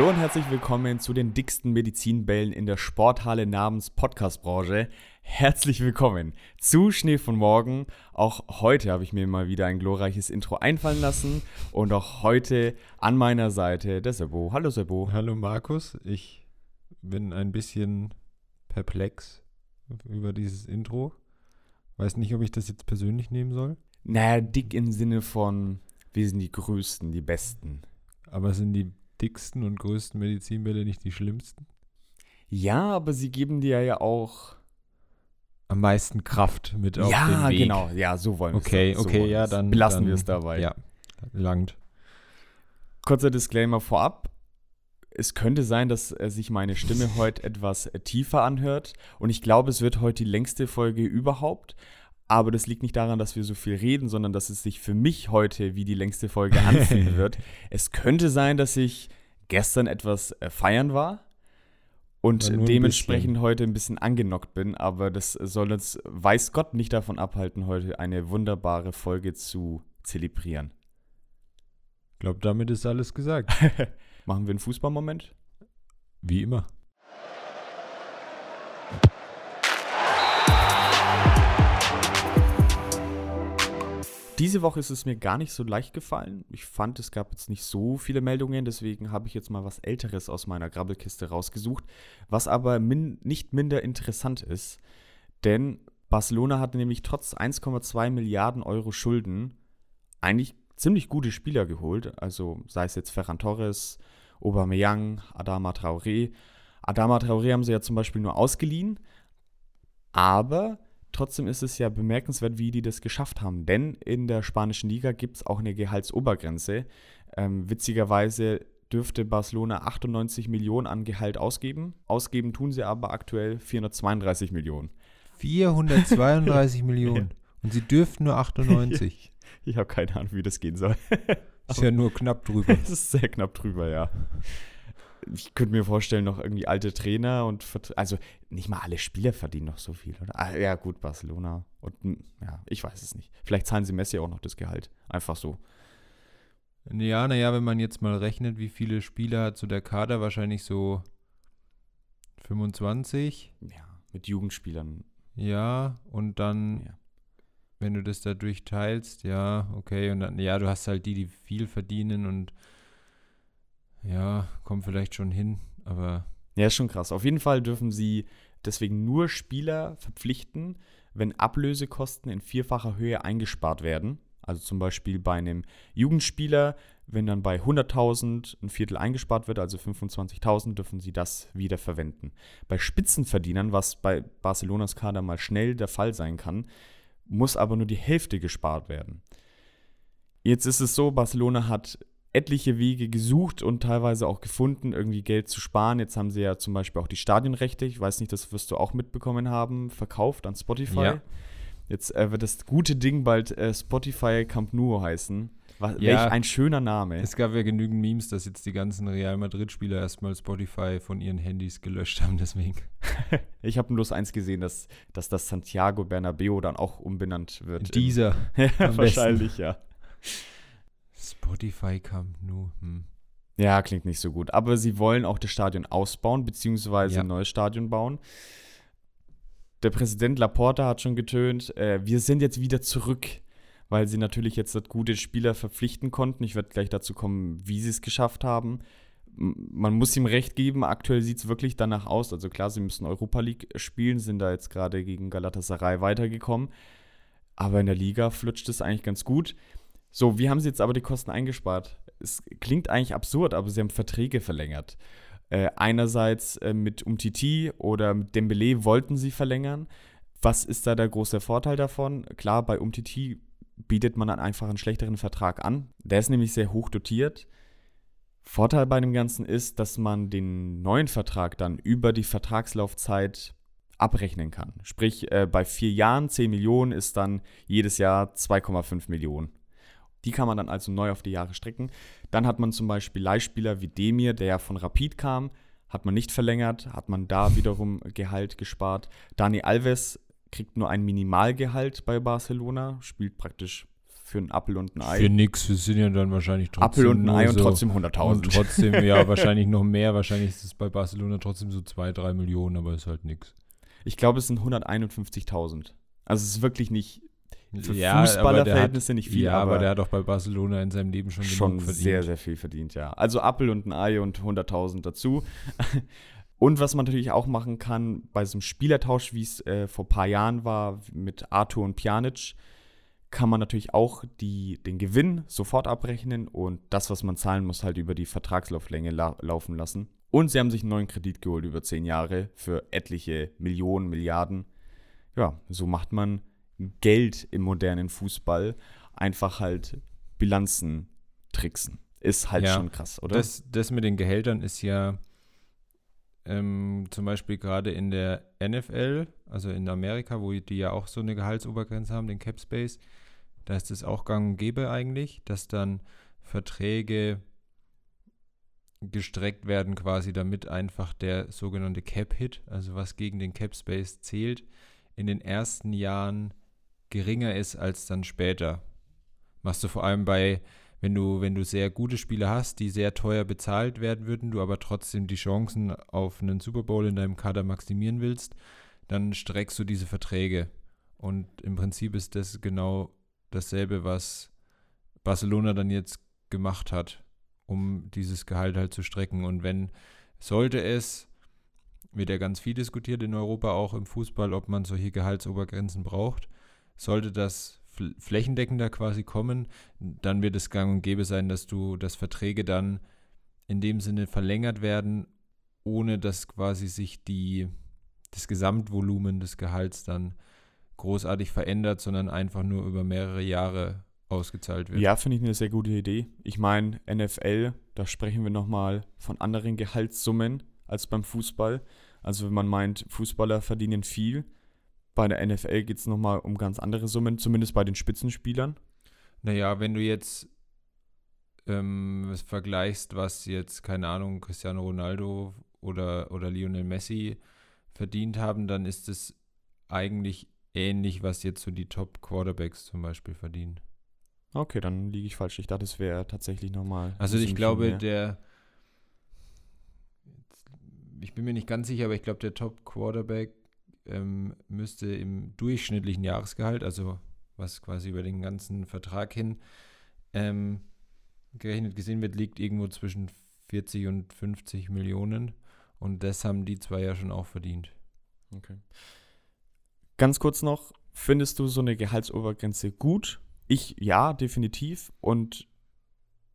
Hallo und herzlich willkommen zu den dicksten Medizinbällen in der Sporthalle namens Podcastbranche. Herzlich willkommen zu Schnee von Morgen. Auch heute habe ich mir mal wieder ein glorreiches Intro einfallen lassen und auch heute an meiner Seite der Sebo. Hallo Sebo. Hallo Markus, ich bin ein bisschen perplex über dieses Intro. Weiß nicht, ob ich das jetzt persönlich nehmen soll. Naja, dick im Sinne von, wir sind die Größten, die Besten. Aber sind die dicksten und größten Medizinbälle nicht die schlimmsten? Ja, aber sie geben dir ja auch Am meisten Kraft mit auf ja, den Weg. genau. Ja, so wollen wir Okay, es. So okay, wollen ja, dann Belassen wir es dabei. Ja, langt. Kurzer Disclaimer vorab. Es könnte sein, dass äh, sich meine Stimme heute etwas äh, tiefer anhört. Und ich glaube, es wird heute die längste Folge überhaupt. Aber das liegt nicht daran, dass wir so viel reden, sondern dass es sich für mich heute wie die längste Folge anfühlen wird. Es könnte sein, dass ich gestern etwas äh, feiern war und Ja, ein dementsprechend bisschen. heute ein bisschen angenockt bin. Aber das soll uns, weiß Gott, nicht davon abhalten, heute eine wunderbare Folge zu zelebrieren. Ich glaube, damit ist alles gesagt. Machen wir einen Fußballmoment? Wie immer. Diese Woche ist es mir gar nicht so leicht gefallen. Ich fand, es gab jetzt nicht so viele Meldungen, deswegen habe ich jetzt mal was Älteres aus meiner Grabbelkiste rausgesucht, was aber min nicht minder interessant ist. Denn Barcelona hatte nämlich trotz 1,2 Milliarden Euro Schulden eigentlich ziemlich gute Spieler geholt. Also sei es jetzt Ferran Torres, Aubameyang, Adama Traoré. Adama Traoré haben sie ja zum Beispiel nur ausgeliehen, aber trotzdem ist es ja bemerkenswert, wie die das geschafft haben. Denn in der spanischen Liga gibt es auch eine Gehaltsobergrenze. Ähm, witzigerweise dürfte Barcelona 98 Millionen an Gehalt ausgeben. Ausgeben tun sie aber aktuell 432 Millionen. 432 Millionen. Und sie dürften nur 98. Ich habe keine Ahnung, wie das gehen soll. Ist ja nur knapp drüber. Es ist sehr knapp drüber, ja. Ich könnte mir vorstellen, noch irgendwie alte Trainer und also nicht mal alle Spieler verdienen noch so viel, oder? Ah, ja, gut, Barcelona. Und hm, ja, ich weiß es nicht. Vielleicht zahlen sie Messi auch noch das Gehalt. Einfach so. Ja, naja, wenn man jetzt mal rechnet, wie viele Spieler hat so der Kader, wahrscheinlich so 25. Ja, mit Jugendspielern. Ja, und dann, Ja. wenn du das da durchteilst, ja, okay, und dann, ja, du hast halt die, die viel verdienen und ja, kommt vielleicht schon hin, aber Ja, ist schon krass. Auf jeden Fall dürfen sie deswegen nur Spieler verpflichten, wenn Ablösekosten in vierfacher Höhe eingespart werden. Also zum Beispiel bei einem Jugendspieler, wenn dann bei 100.000 ein Viertel eingespart wird, also 25.000, dürfen sie das wieder verwenden. Bei Spitzenverdienern, was bei Barcelonas Kader mal schnell der Fall sein kann, muss aber nur die Hälfte gespart werden. Jetzt ist es so, Barcelona hat etliche Wege gesucht und teilweise auch gefunden, irgendwie Geld zu sparen. Jetzt haben sie ja zum Beispiel auch die Stadionrechte, ich weiß nicht, das wirst du auch mitbekommen haben, verkauft an Spotify. Ja. Jetzt äh, wird das gute Ding bald äh, Spotify Camp Nou heißen. Was, Ja. Welch ein schöner Name. es gab ja genügend Memes, dass jetzt die ganzen Real Madrid-Spieler erstmal Spotify von ihren Handys gelöscht haben, deswegen. Ich habe bloß eins gesehen, dass, dass das Santiago Bernabeo dann auch umbenannt wird. Dieser ja, wahrscheinlich, ja. Spotify Camp Nou. Hm. Ja, klingt nicht so gut. Aber sie wollen auch das Stadion ausbauen, beziehungsweise Ja. ein neues Stadion bauen. Der Präsident Laporta hat schon getönt, äh, wir sind jetzt wieder zurück, weil sie natürlich jetzt gute Spieler verpflichten konnten. Ich werde gleich dazu kommen, wie sie es geschafft haben. Man muss ihm recht geben, aktuell sieht es wirklich danach aus. Also klar, sie müssen Europa League spielen, sind da jetzt gerade gegen Galatasaray weitergekommen. Aber in der Liga flutscht es eigentlich ganz gut. So, wie haben sie jetzt aber die Kosten eingespart? Es klingt eigentlich absurd, aber sie haben Verträge verlängert. Äh, einerseits äh, mit Umtiti oder mit Dembele wollten sie verlängern. Was ist da der große Vorteil davon? Klar, bei Umtiti bietet man dann einfach einen schlechteren Vertrag an. Der ist nämlich sehr hoch dotiert. Vorteil bei dem Ganzen ist, dass man den neuen Vertrag dann über die Vertragslaufzeit abrechnen kann. Sprich, äh, bei vier Jahren 10 Millionen ist dann jedes Jahr 2,5 Millionen. Die kann man dann also neu auf die Jahre strecken. Dann hat man zum Beispiel Leihspieler wie Demir, der ja von Rapid kam, hat man nicht verlängert, hat man da wiederum Gehalt gespart. Dani Alves kriegt nur ein Minimalgehalt bei Barcelona, spielt praktisch für einen Appel und ein Ei. Für nix, wir sind ja dann wahrscheinlich trotzdem Appel und ein Ei und so, trotzdem und 100.000. trotzdem, ja, wahrscheinlich noch mehr. Wahrscheinlich ist es bei Barcelona trotzdem so 2, 3 Millionen, aber ist halt nix. Ich glaube, es sind 151.000. Also es ist wirklich nicht für Ja, Fußballerverhältnisse nicht viel, ja, aber, aber, der hat auch bei Barcelona in seinem Leben schon, schon genug verdient. sehr, sehr viel verdient, ja. Also Appel und ein Ei und 100.000 dazu. Und was man natürlich auch machen kann, bei so einem Spielertausch, wie es äh, vor ein paar Jahren war, mit Arthur und Pjanic, kann man natürlich auch die, den Gewinn sofort abrechnen und das, was man zahlen muss, halt über die Vertragslauflänge la laufen lassen. Und sie haben sich einen neuen Kredit geholt über zehn Jahre für etliche Millionen, Milliarden. Ja, so macht man Geld im modernen Fußball. Einfach halt Bilanzen tricksen. Ist halt Ja, schon krass, oder? Das, das mit den Gehältern ist ja ähm, zum Beispiel gerade in der NFL, also in Amerika, wo die ja auch so eine Gehaltsobergrenze haben, den Cap Space, da ist es auch gang und gäbe eigentlich, dass dann Verträge gestreckt werden quasi, damit einfach der sogenannte Cap-Hit, also was gegen den Cap Space zählt, in den ersten Jahren geringer ist als dann später. Machst du vor allem bei wenn du, wenn du sehr gute Spieler hast, die sehr teuer bezahlt werden würden, du aber trotzdem die Chancen auf einen Super Bowl in deinem Kader maximieren willst, dann streckst du diese Verträge. Und im Prinzip ist das genau dasselbe, was Barcelona dann jetzt gemacht hat, um dieses Gehalt halt zu strecken. Und wenn, sollte es, wird ja ganz viel diskutiert in Europa, auch im Fußball, ob man solche Gehaltsobergrenzen braucht, sollte das fl- flächendeckender quasi kommen, dann wird es gang und gäbe sein, dass du, dass Verträge dann in dem Sinne verlängert werden, ohne dass quasi sich die, das Gesamtvolumen des Gehalts dann großartig verändert, sondern einfach nur über mehrere Jahre ausgezahlt wird. Ja, finde ich eine sehr gute Idee. Ich meine, NFL, da sprechen wir nochmal von anderen Gehaltssummen als beim Fußball. Also wenn man meint, Fußballer verdienen viel, bei der NFL geht es nochmal um ganz andere Summen, zumindest bei den Spitzenspielern. Naja, wenn du jetzt ähm, vergleichst, was jetzt, keine Ahnung, Cristiano Ronaldo oder, oder Lionel Messi verdient haben, dann ist es eigentlich ähnlich, was jetzt so die Top-Quarterbacks zum Beispiel verdienen. Okay, dann liege ich falsch. Ich dachte, es wäre tatsächlich nochmal. Also ich glaube, mehr. der ich bin mir nicht ganz sicher, aber ich glaube, der Top-Quarterback ähm, müsste im durchschnittlichen Jahresgehalt, also was quasi über den ganzen Vertrag hin ähm, gerechnet gesehen wird, liegt irgendwo zwischen 40 und 50 Millionen. Und das haben die zwei ja schon auch verdient. Okay. Ganz kurz noch, findest du so eine Gehaltsobergrenze gut? Ich ja, definitiv. Und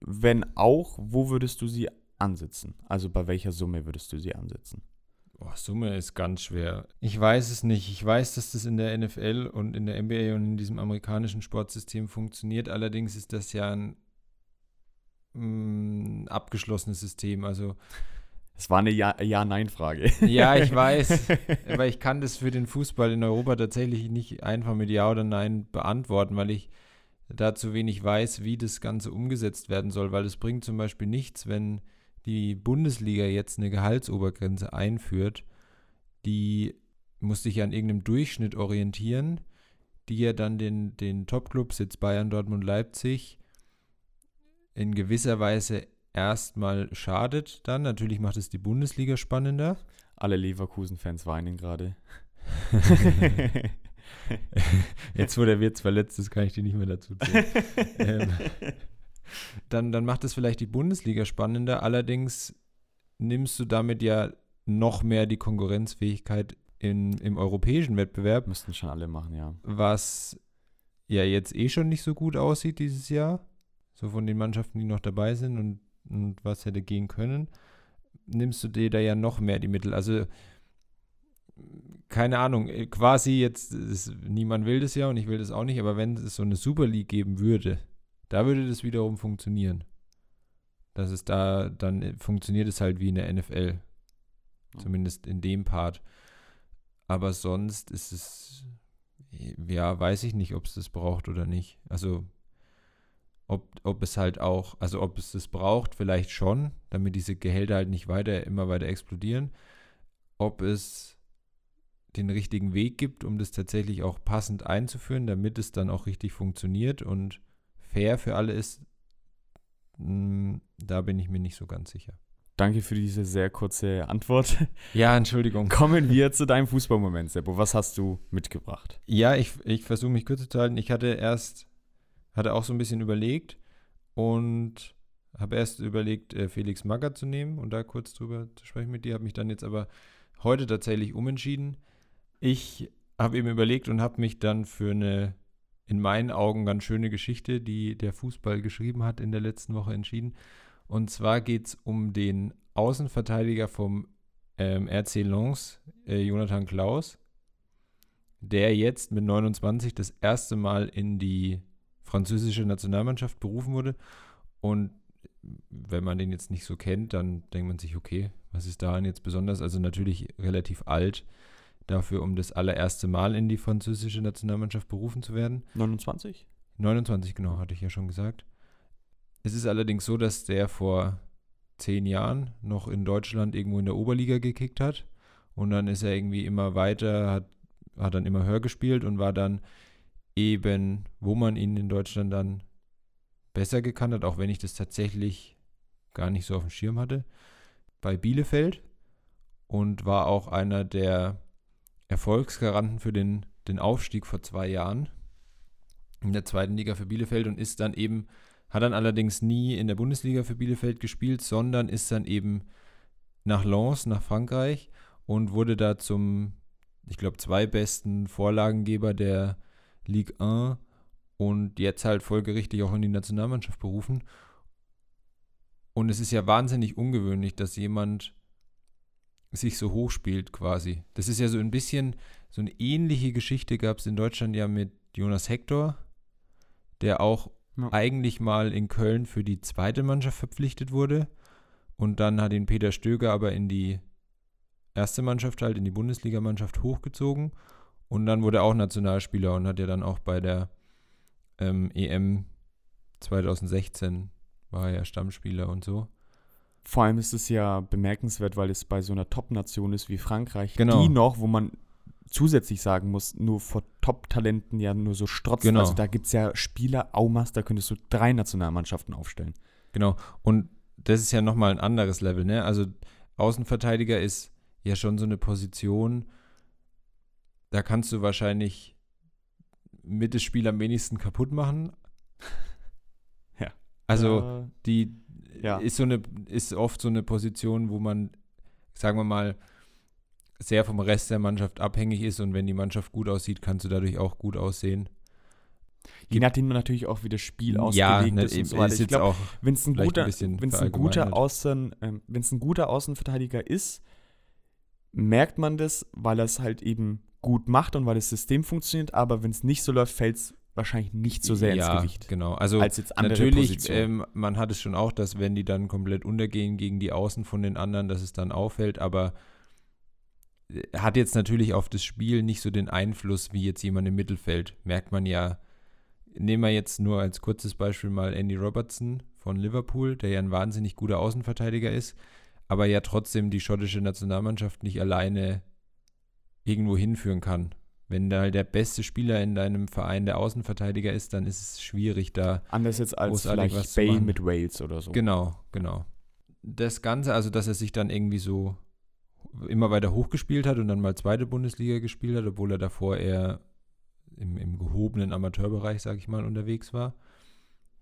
wenn auch, wo würdest du sie ansetzen? Also bei welcher Summe würdest du sie ansetzen? Boah, Summe ist ganz schwer. Ich weiß es nicht. Ich weiß, dass das in der NFL und in der NBA und in diesem amerikanischen Sportsystem funktioniert. Allerdings ist das ja ein mm, abgeschlossenes System. Also Es war eine Ja- Ja-Nein-Frage. ja, ich weiß, aber ich kann das für den Fußball in Europa tatsächlich nicht einfach mit Ja oder Nein beantworten, weil ich da zu wenig weiß, wie das Ganze umgesetzt werden soll, weil es bringt zum Beispiel nichts, wenn die Bundesliga jetzt eine Gehaltsobergrenze einführt, die muss sich an irgendeinem Durchschnitt orientieren, die ja dann den, den Top-Clubs, jetzt Bayern, Dortmund, Leipzig, in gewisser Weise erstmal schadet dann. Natürlich macht es die Bundesliga spannender. Alle Leverkusen-Fans weinen gerade. Jetzt, wo der Wirt verletzt ist, kann ich dir nicht mehr dazu zählen. ähm, dann, dann macht es vielleicht die Bundesliga spannender. Allerdings nimmst du damit ja noch mehr die Konkurrenzfähigkeit in, im europäischen Wettbewerb, Müssten schon alle machen, ja. was ja jetzt eh schon nicht so gut aussieht dieses Jahr. So von den Mannschaften, die noch dabei sind und, und was hätte gehen können, nimmst du dir da ja noch mehr die Mittel. Also keine Ahnung, quasi jetzt, ist, niemand will das ja und ich will das auch nicht, aber wenn es so eine Super League geben würde, da würde das wiederum funktionieren. Dass es da, dann funktioniert es halt wie in der NFL. Ja. Zumindest in dem Part. Aber sonst ist es, ja, weiß ich nicht, ob es das braucht oder nicht. Also, ob, ob es halt auch, also ob es das braucht, vielleicht schon, damit diese Gehälter halt nicht weiter, immer weiter explodieren. Ob es den richtigen Weg gibt, um das tatsächlich auch passend einzuführen, damit es dann auch richtig funktioniert und fair für alle ist, mh, da bin ich mir nicht so ganz sicher. Danke für diese sehr kurze Antwort. Ja, Entschuldigung. Kommen wir zu deinem Fußballmoment, Seppo. Was hast du mitgebracht? Ja, ich, ich versuche mich kurz zu halten. Ich hatte erst, hatte auch so ein bisschen überlegt und habe erst überlegt, äh, Felix Magath zu nehmen und da kurz drüber zu sprechen mit dir. Habe mich dann jetzt aber heute tatsächlich umentschieden. Ich habe eben überlegt und habe mich dann für eine in meinen Augen ganz schöne Geschichte, die der Fußball geschrieben hat, in der letzten Woche entschieden. Und zwar geht es um den Außenverteidiger vom ähm, RC Lens, äh, Jonathan Klaus, der jetzt mit 29 das erste Mal in die französische Nationalmannschaft berufen wurde. Und wenn man den jetzt nicht so kennt, dann denkt man sich, okay, was ist daran jetzt besonders? Also natürlich relativ alt dafür, um das allererste Mal in die französische Nationalmannschaft berufen zu werden. 29? 29, genau, hatte ich ja schon gesagt. Es ist allerdings so, dass der vor zehn Jahren noch in Deutschland irgendwo in der Oberliga gekickt hat. Und dann ist er irgendwie immer weiter, hat, hat dann immer höher gespielt und war dann eben, wo man ihn in Deutschland dann besser gekannt hat, auch wenn ich das tatsächlich gar nicht so auf dem Schirm hatte, bei Bielefeld und war auch einer der Erfolgsgaranten für den, den Aufstieg vor zwei Jahren in der zweiten Liga für Bielefeld und ist dann eben hat dann allerdings nie in der Bundesliga für Bielefeld gespielt, sondern ist dann eben nach Lens, nach Frankreich und wurde da zum, ich glaube, zwei besten Vorlagengeber der Ligue 1 und jetzt halt folgerichtig auch in die Nationalmannschaft berufen. Und es ist ja wahnsinnig ungewöhnlich, dass jemand sich so hoch spielt quasi. Das ist ja so ein bisschen, so eine ähnliche Geschichte gab es in Deutschland ja mit Jonas Hector, der auch ja. eigentlich mal in Köln für die zweite Mannschaft verpflichtet wurde. Und dann hat ihn Peter Stöger aber in die erste Mannschaft halt, in die Bundesligamannschaft hochgezogen. Und dann wurde er auch Nationalspieler und hat ja dann auch bei der ähm, EM 2016 war er ja Stammspieler und so. Vor allem ist es ja bemerkenswert, weil es bei so einer Top-Nation ist wie Frankreich, genau. die noch, wo man zusätzlich sagen muss, nur vor Top-Talenten ja nur so strotzen. Genau. Also da gibt es ja Spieler, Aumas, da könntest du drei Nationalmannschaften aufstellen. Genau. Und das ist ja nochmal ein anderes Level, ne? Also Außenverteidiger ist ja schon so eine Position, da kannst du wahrscheinlich mit dem Spiel am wenigsten kaputt machen. Ja. Also Äh, die ja. ist so eine, ist oft so eine Position, wo man, sagen wir mal, sehr vom Rest der Mannschaft abhängig ist und wenn die Mannschaft gut aussieht, kannst du dadurch auch gut aussehen. Je nachdem natürlich auch, wie das Spiel Ja, ausgelegt ne, ist und so weiter. Ich glaube, auch wenn es ein guter, ein ein. Außen, ähm, wenn es ein guter Außenverteidiger ist, merkt man das, weil er es halt eben gut macht und weil das System funktioniert. Aber wenn es nicht so läuft, fällt es wahrscheinlich nicht so sehr ja, ins Gewicht Genau, also als jetzt andere natürlich, ähm, man hat es schon auch, dass wenn die dann komplett untergehen gegen die Außen von den anderen, dass es dann auffällt, aber äh, hat jetzt natürlich auf das Spiel nicht so den Einfluss wie jetzt jemand im Mittelfeld. Merkt man ja, nehmen wir jetzt nur als kurzes Beispiel mal Andy Robertson von Liverpool, der ja ein wahnsinnig guter Außenverteidiger ist, aber ja trotzdem die schottische Nationalmannschaft nicht alleine irgendwo hinführen kann. Wenn da der beste Spieler in deinem Verein der Außenverteidiger ist, dann ist es schwierig, da Anders jetzt als was vielleicht zu Bale mit Wales oder so. Genau, genau. Das Ganze, also dass er sich dann irgendwie so immer weiter hochgespielt hat und dann mal zweite Bundesliga gespielt hat, obwohl er davor eher im, im gehobenen Amateurbereich, sag ich mal, unterwegs war.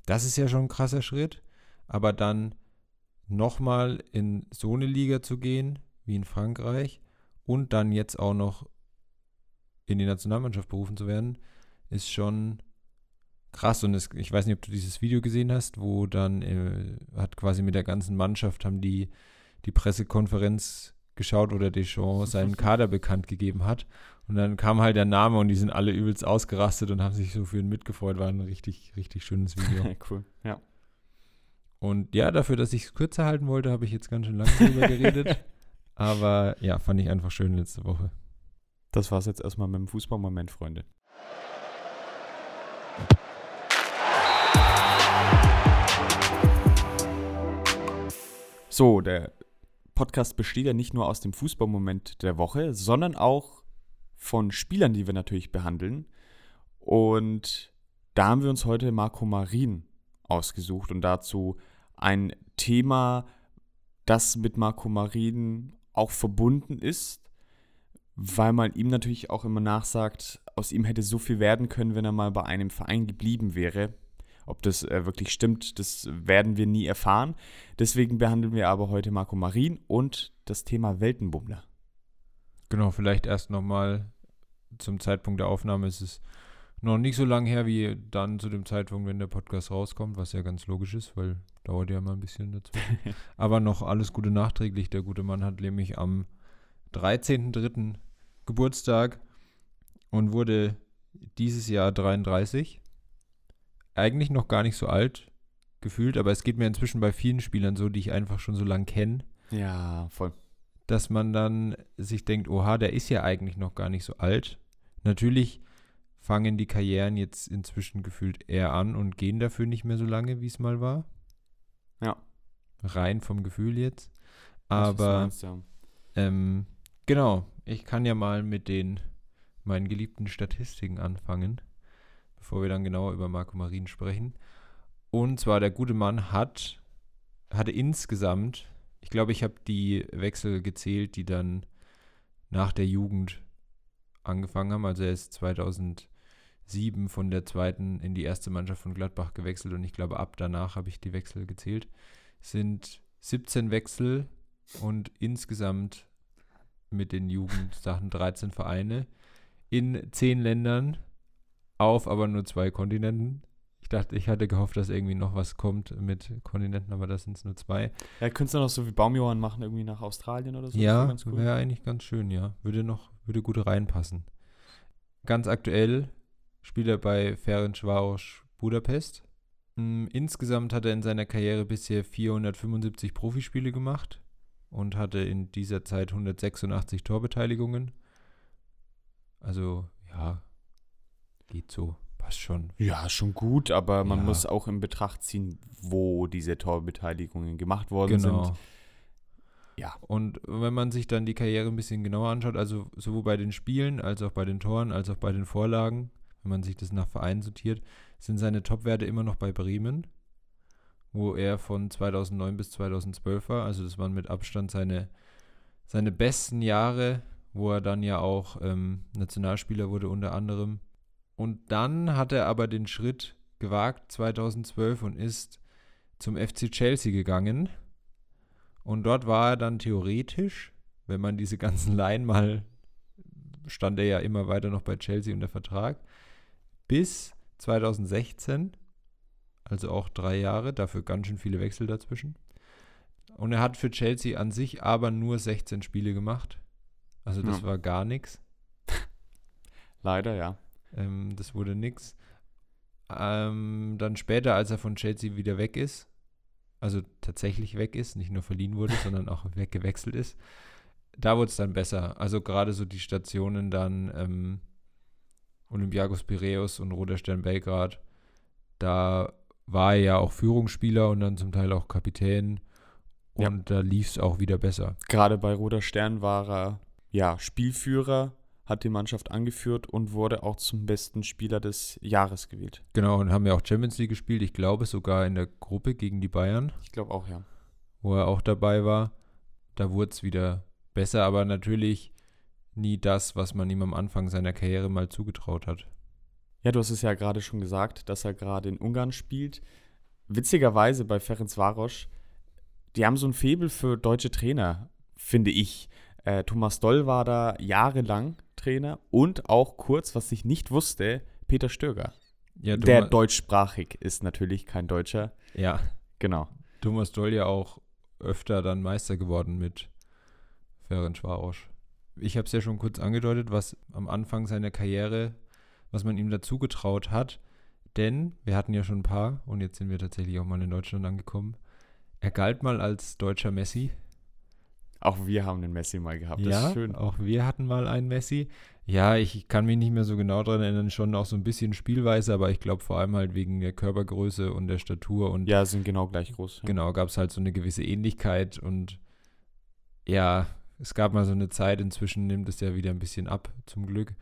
Das ist ja schon ein krasser Schritt. Aber dann nochmal in so eine Liga zu gehen, wie in Frankreich, und dann jetzt auch noch in die Nationalmannschaft berufen zu werden, ist schon krass. Und es, ich weiß nicht, ob du dieses Video gesehen hast, wo dann äh, hat quasi mit der ganzen Mannschaft haben die die Pressekonferenz geschaut oder Deschamps seinen Kader bekannt gegeben hat. Und dann kam halt der Name und die sind alle übelst ausgerastet und haben sich so für ihn mitgefreut. War ein richtig, richtig schönes Video. cool. Ja. Und ja, dafür, dass ich es kürzer halten wollte, habe ich jetzt ganz schön lange drüber geredet. Aber ja, fand ich einfach schön letzte Woche. Das war's jetzt erstmal mit dem Fußballmoment, Freunde. So, der Podcast besteht ja nicht nur aus dem Fußballmoment der Woche, sondern auch von Spielern, die wir natürlich behandeln. Und da haben wir uns heute Marco Marin ausgesucht und dazu ein Thema, das mit Marco Marin auch verbunden ist, weil man ihm natürlich auch immer nachsagt, aus ihm hätte so viel werden können, wenn er mal bei einem Verein geblieben wäre. Ob das äh, wirklich stimmt, das werden wir nie erfahren. Deswegen behandeln wir aber heute Marco Marin und das Thema Weltenbummler. Genau, vielleicht erst nochmal zum Zeitpunkt der Aufnahme ist es noch nicht so lange her wie dann zu dem Zeitpunkt, wenn der Podcast rauskommt, was ja ganz logisch ist, weil dauert ja mal ein bisschen dazu. Aber noch alles Gute nachträglich. Der gute Mann hat nämlich am 13.03. Geburtstag und wurde dieses Jahr 33. Eigentlich noch gar nicht so alt gefühlt, aber es geht mir inzwischen bei vielen Spielern so, die ich einfach schon so lange kenne. Ja, voll. Dass man dann sich denkt, oha, der ist ja eigentlich noch gar nicht so alt. Natürlich fangen die Karrieren jetzt inzwischen gefühlt eher an und gehen dafür nicht mehr so lange, wie es mal war. Ja. Rein vom Gefühl jetzt. Aber meinst, ja. ähm, genau, ich kann ja mal mit den meinen geliebten Statistiken anfangen, bevor wir dann genauer über Marco Marin sprechen. Und zwar der gute Mann hat hatte insgesamt, ich glaube, ich habe die Wechsel gezählt, die dann nach der Jugend angefangen haben. Also er ist 2007 von der zweiten in die erste Mannschaft von Gladbach gewechselt und ich glaube, ab danach habe ich die Wechsel gezählt. Sind 17 Wechsel und insgesamt mit den Jugendsachen 13 Vereine in 10 Ländern auf aber nur zwei Kontinenten. Ich dachte, ich hatte gehofft, dass irgendwie noch was kommt mit Kontinenten, aber das sind es nur zwei. Ja, könntest du noch so wie Baumjohann machen, irgendwie nach Australien oder so? Ja, wär wäre eigentlich ganz schön, ja. Würde noch, würde gut reinpassen. Ganz aktuell spielt er bei Ferencvaros Budapest. Mm, Insgesamt hat er in seiner Karriere bisher 475 Profispiele gemacht und hatte in dieser Zeit 186 Torbeteiligungen. Also, ja, geht so, passt schon. Ja, schon gut, aber man Ja. muss auch in Betracht ziehen, wo diese Torbeteiligungen gemacht worden Genau. sind. Ja. Und wenn man sich dann die Karriere ein bisschen genauer anschaut, also sowohl bei den Spielen, als auch bei den Toren, als auch bei den Vorlagen, wenn man sich das nach Vereinen sortiert, sind seine Topwerte immer noch bei Bremen, wo er von 2009 bis 2012 war. Also das waren mit Abstand seine, seine besten Jahre, wo er dann ja auch ähm, Nationalspieler wurde unter anderem. Und dann hat er aber den Schritt gewagt 2012 und ist zum FC Chelsea gegangen. Und dort war er dann theoretisch, wenn man diese ganzen Laien mal, stand er ja immer weiter noch bei Chelsea unter Vertrag, bis 2016, also auch drei Jahre, dafür ganz schön viele Wechsel dazwischen. Und er hat für Chelsea an sich aber nur 16 Spiele gemacht. Also das Ja. war gar nichts. Leider, ja. Ähm, das wurde nix. Ähm, dann später, als er von Chelsea wieder weg ist, also tatsächlich weg ist, nicht nur verliehen wurde, sondern auch weggewechselt ist, da wurde es dann besser. Also gerade so die Stationen dann ähm, Olympiakos Piraeus und Roter Stern Belgrad, da war er ja auch Führungsspieler und dann zum Teil auch Kapitän. Ja. Und da lief es auch wieder besser. Gerade bei Roter Stern war er ja Spielführer, hat die Mannschaft angeführt und wurde auch zum besten Spieler des Jahres gewählt. Genau, und haben ja auch Champions League gespielt. Ich glaube sogar in der Gruppe gegen die Bayern. Ich glaube auch, ja. wo er auch dabei war. Da wurde es wieder besser, aber natürlich nie das, was man ihm am Anfang seiner Karriere mal zugetraut hat. Ja, du hast es ja gerade schon gesagt, dass er gerade in Ungarn spielt. Witzigerweise bei Ferenc Varos, die haben so ein Faible für deutsche Trainer, finde ich. Äh, Thomas Doll war da jahrelang Trainer und auch kurz, was ich nicht wusste, Peter Stöger. Ja, Der deutschsprachig ist natürlich kein Deutscher. ja, Genau. Thomas Doll ja auch öfter dann Meister geworden mit Ferencvaros. Ich habe es ja schon kurz angedeutet, was am Anfang seiner Karriere, was man ihm dazu getraut hat. Denn wir hatten ja schon ein paar und jetzt sind wir tatsächlich auch mal in Deutschland angekommen. Er galt mal als deutscher Messi. Auch wir haben den Messi mal gehabt. Das ja, ist schön. auch wir hatten mal einen Messi. Ja, ich kann mich nicht mehr so genau daran erinnern, schon auch so ein bisschen Spielweise, aber ich glaube vor allem halt wegen der Körpergröße und der Statur und Ja, sind genau gleich groß. Ja. genau, gab es halt so eine gewisse Ähnlichkeit und ja, es gab mal so eine Zeit, inzwischen nimmt es ja wieder ein bisschen ab, zum Glück.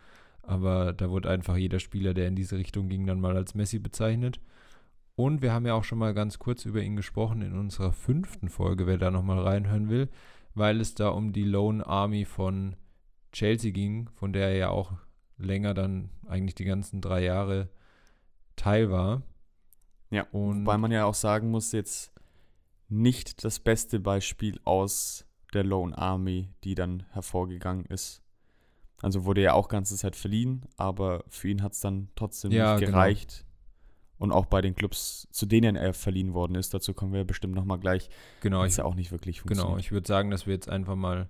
Aber da wurde einfach jeder Spieler, der in diese Richtung ging, dann mal als Messi bezeichnet. Und wir haben ja auch schon mal ganz kurz über ihn gesprochen in unserer fünften Folge, wer da nochmal reinhören will, weil es da um die Lone Army von Chelsea ging, von der er ja auch länger dann eigentlich die ganzen drei Jahre Teil war. Ja, und weil man ja auch sagen muss, jetzt nicht das beste Beispiel aus der Lone Army, die dann hervorgegangen ist. Also wurde ja auch ganze Zeit verliehen, aber für ihn hat es dann trotzdem ja, nicht genau. gereicht. Genau. Und auch bei den Clubs, zu denen er verliehen worden ist, dazu kommen wir bestimmt nochmal gleich. Genau. Ist ja auch nicht wirklich genau, funktioniert. Genau, ich würde sagen, dass wir jetzt einfach mal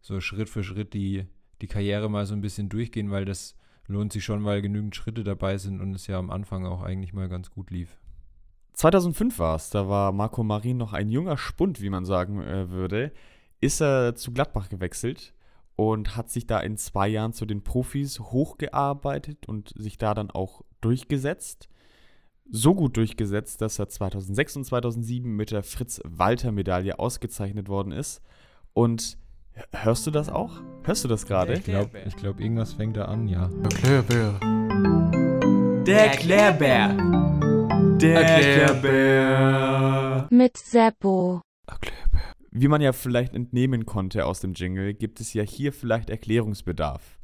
so Schritt für Schritt die, die Karriere mal so ein bisschen durchgehen, weil das lohnt sich schon, weil genügend Schritte dabei sind und es ja am Anfang auch eigentlich mal ganz gut lief. 2005 war es, da war Marco Marin noch ein junger Spund, wie man sagen äh, würde, ist er zu Gladbach gewechselt und hat sich da in zwei Jahren zu den Profis hochgearbeitet und sich da dann auch durchgesetzt so gut durchgesetzt, dass er 2006 und 2007 mit der Fritz-Walter-Medaille ausgezeichnet worden ist. Und hörst du das auch? Hörst du das gerade? Ich glaube, ich glaub, irgendwas fängt da an, ja. Erklärbär. Der Erklärbär. Der Erklärbär. Mit Seppo. Erklärbär. Wie man ja vielleicht entnehmen konnte aus dem Jingle, gibt es ja hier vielleicht Erklärungsbedarf.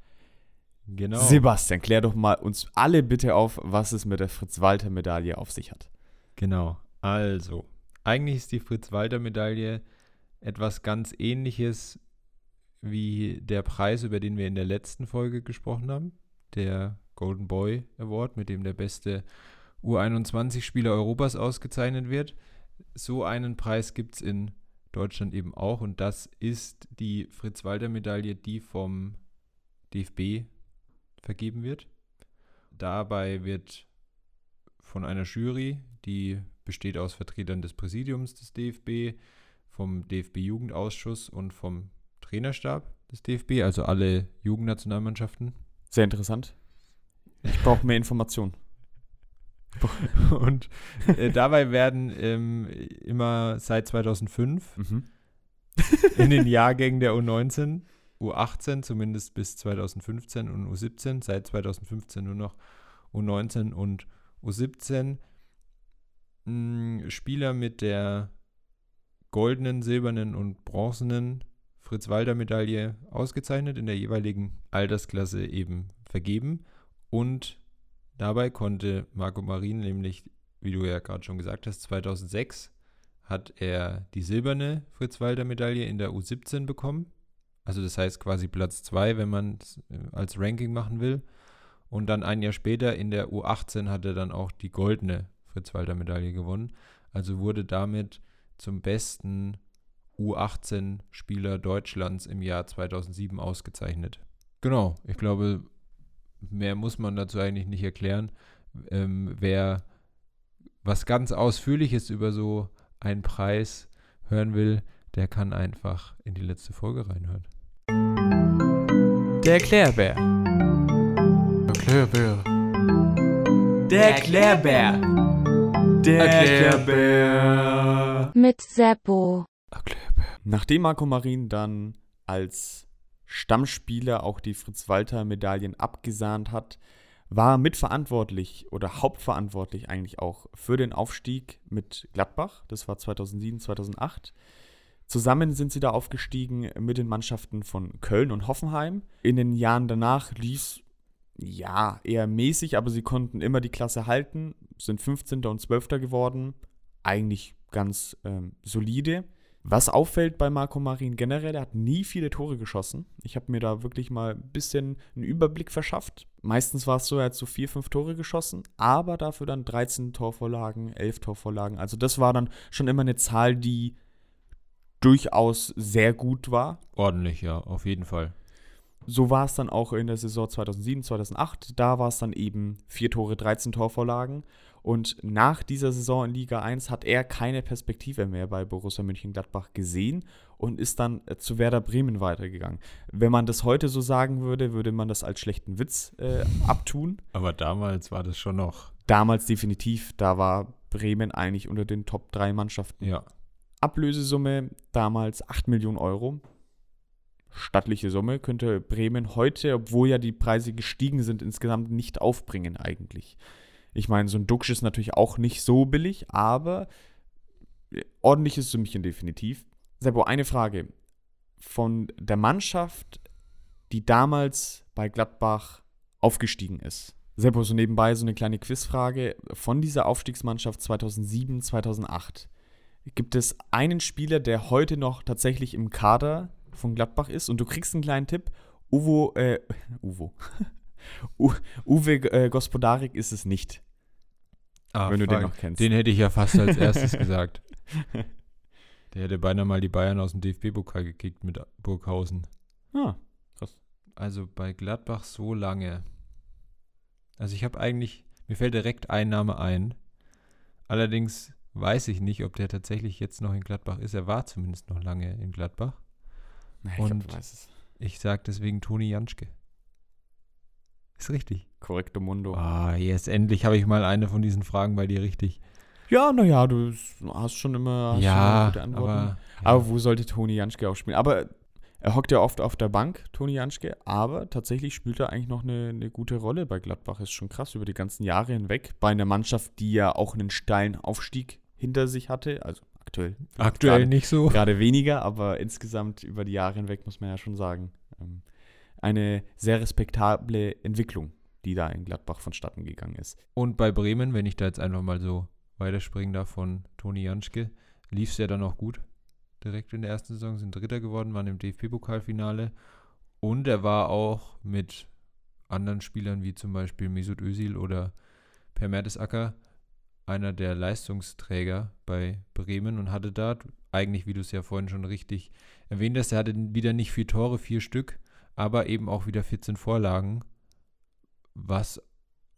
Genau. Sebastian, klär doch mal uns alle bitte auf, was es mit der Fritz-Walter-Medaille auf sich hat. Genau. Also, eigentlich ist die Fritz-Walter-Medaille etwas ganz ähnliches wie der Preis, über den wir in der letzten Folge gesprochen haben. Der Golden Boy Award, mit dem der beste U21-Spieler Europas ausgezeichnet wird. So einen Preis gibt es in Deutschland eben auch und das ist die Fritz-Walter-Medaille, die vom DFB vergeben wird. Dabei wird von einer Jury, die besteht aus Vertretern des Präsidiums des DFB, vom DFB-Jugendausschuss und vom Trainerstab des DFB, also alle Jugendnationalmannschaften. Sehr interessant. Ich brauche mehr Informationen. und äh, dabei werden ähm, immer seit 2005 mhm. in den Jahrgängen der U19 U18 zumindest bis 2015 und U17, seit 2015 nur noch U19 und U17. Hm, Spieler mit der goldenen, silbernen und bronzenen Fritz-Walter-Medaille ausgezeichnet, in der jeweiligen Altersklasse eben vergeben. Und dabei konnte Marco Marin nämlich, wie du ja gerade schon gesagt hast, 2006 hat er die silberne Fritz-Walter-Medaille in der U17 bekommen also das heißt quasi Platz 2, wenn man es äh, als Ranking machen will. Und dann ein Jahr später in der U18 hat er dann auch die goldene Fritz-Walter-Medaille gewonnen. Also wurde damit zum besten U18-Spieler Deutschlands im Jahr 2007 ausgezeichnet. Genau, ich glaube, mehr muss man dazu eigentlich nicht erklären. Ähm, wer was ganz Ausführliches über so einen Preis hören will, der kann einfach in die letzte Folge reinhören. Der Erklärbär. Erklärbär. Der Erklärbär. Der Erklärbär. Mit Seppo. Erklärbär. Nachdem Marco Marin dann als Stammspieler auch die Fritz-Walter-Medaillen abgesahnt hat, war mitverantwortlich oder hauptverantwortlich eigentlich auch für den Aufstieg mit Gladbach. Das war 2007, 2008. Zusammen sind sie da aufgestiegen mit den Mannschaften von Köln und Hoffenheim. In den Jahren danach lief es ja eher mäßig, aber sie konnten immer die Klasse halten, sind 15. und 12. geworden. Eigentlich ganz ähm, solide. Was auffällt bei Marco Marin generell, er hat nie viele Tore geschossen. Ich habe mir da wirklich mal ein bisschen einen Überblick verschafft. Meistens war es so, er hat so vier, fünf Tore geschossen, aber dafür dann 13 Torvorlagen, 11 Torvorlagen. Also das war dann schon immer eine Zahl, die durchaus sehr gut war. Ordentlich, ja, auf jeden Fall. So war es dann auch in der Saison 2007, 2008. Da war es dann eben vier Tore, 13 Torvorlagen. Und nach dieser Saison in Liga 1 hat er keine Perspektive mehr bei Borussia Mönchengladbach gesehen und ist dann äh, zu Werder Bremen weitergegangen. Wenn man das heute so sagen würde, würde man das als schlechten Witz äh, abtun. Aber damals war das schon noch. Damals definitiv. Da war Bremen eigentlich unter den Top 3 Mannschaften. Ja. Ablösesumme damals 8 Millionen Euro. stattliche Summe könnte Bremen heute, obwohl ja die Preise gestiegen sind, insgesamt nicht aufbringen eigentlich. Ich meine, so ein Duxch ist natürlich auch nicht so billig, aber ordentliches Sümmchen definitiv. Sebo, eine Frage. Von der Mannschaft, die damals bei Gladbach aufgestiegen ist. Sebo, so nebenbei so eine kleine Quizfrage. Von dieser Aufstiegsmannschaft 2007, 2008 gibt es einen Spieler, der heute noch tatsächlich im Kader von Gladbach ist und du kriegst einen kleinen Tipp. Uvo, äh, Uvo. Uwe äh, Gospodarik ist es nicht. Ah, wenn du den fuck. noch kennst. Den hätte ich ja fast als erstes gesagt. Der hätte beinahe mal die Bayern aus dem DFB-Pokal gekickt mit Burghausen. Ah, Also bei Gladbach so lange. Also ich habe eigentlich, mir fällt direkt ein Name ein. Allerdings weiß ich nicht, ob der tatsächlich jetzt noch in Gladbach ist. Er war zumindest noch lange in Gladbach. Na, ich glaub, Und- es. Ich sage deswegen Toni Janschke. Ist richtig. Korrekto Mundo. Ah, yes, endlich habe ich mal eine von diesen Fragen bei dir richtig. Ja, naja, du hast schon immer, hast schon ja, gute Antworten. aber, ja. Aber wo sollte Toni Janschke auch spielen? Aber er hockt ja oft auf der Bank, Toni Janschke, aber tatsächlich spielt er eigentlich noch eine, eine gute Rolle bei Gladbach. Ist schon krass über die ganzen Jahre hinweg. Bei einer Mannschaft, die ja auch einen steilen Aufstieg hinter sich hatte. Also aktuell. aktuell gerade- nicht so. Gerade weniger, aber insgesamt über die Jahre hinweg muss man ja schon sagen. Ähm, eine sehr respektable Entwicklung, die da in Gladbach vonstatten gegangen ist. Und bei Bremen, wenn ich da jetzt einfach mal so weiterspringen darf von Toni Janschke, lief es ja dann auch gut. Direkt in der ersten Saison sind Dritter geworden, waren im DFB-Pokalfinale. Und er war auch mit anderen Spielern wie zum Beispiel Mesut Özil oder Per Mertesacker einer der Leistungsträger bei Bremen und hatte da eigentlich, wie du es ja vorhin schon richtig erwähnt hast, er hatte wieder nicht vier Tore, vier Stück, aber eben auch wieder 14 Vorlagen, was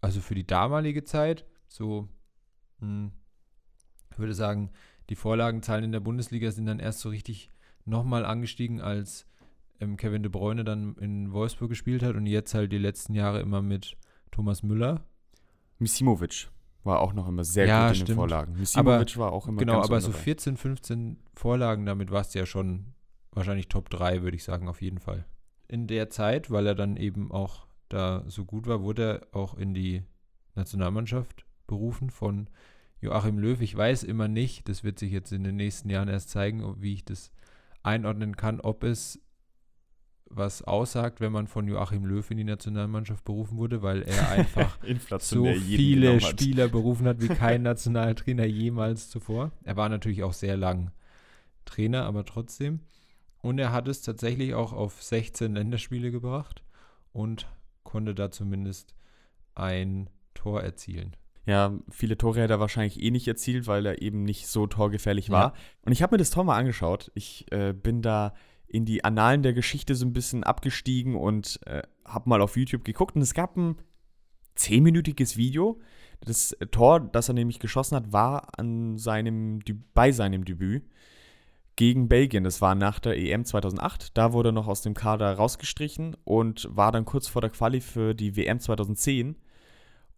also für die damalige Zeit so, hm, ich würde sagen, die Vorlagenzahlen in der Bundesliga sind dann erst so richtig nochmal angestiegen, als ähm, Kevin de Bruyne dann in Wolfsburg gespielt hat und jetzt halt die letzten Jahre immer mit Thomas Müller. Misimovic war auch noch immer sehr Ja, gut in den stimmt. Vorlagen. Misimovic war auch immer Genau, aber so dabei. 14, 15 Vorlagen, damit warst du ja schon wahrscheinlich Top 3, würde ich sagen, auf jeden Fall. In der Zeit, weil er dann eben auch da so gut war, wurde er auch in die Nationalmannschaft berufen von Joachim Löw. Ich weiß immer nicht, das wird sich jetzt in den nächsten Jahren erst zeigen, wie ich das einordnen kann, ob es was aussagt, wenn man von Joachim Löw in die Nationalmannschaft berufen wurde, weil er einfach so viele. Spieler berufen hat wie kein Nationaltrainer jemals zuvor. Er war natürlich auch sehr lang Trainer, aber trotzdem. Und er hat es tatsächlich auch auf 16 Länderspiele gebracht und konnte da zumindest ein Tor erzielen. Ja, viele Tore hat er wahrscheinlich eh nicht erzielt, weil er eben nicht so torgefährlich Ja. war. Und ich habe mir das Tor mal angeschaut. Ich äh, bin da in die Annalen der Geschichte so ein bisschen abgestiegen und äh, habe mal auf YouTube geguckt. Und es gab ein zehnminütiges Video. Das Tor, das er nämlich geschossen hat, war an seinem, bei seinem Debüt gegen Belgien. Das war nach der EM 2008. Da wurde er noch aus dem Kader rausgestrichen und war dann kurz vor der Quali für die WM 2010.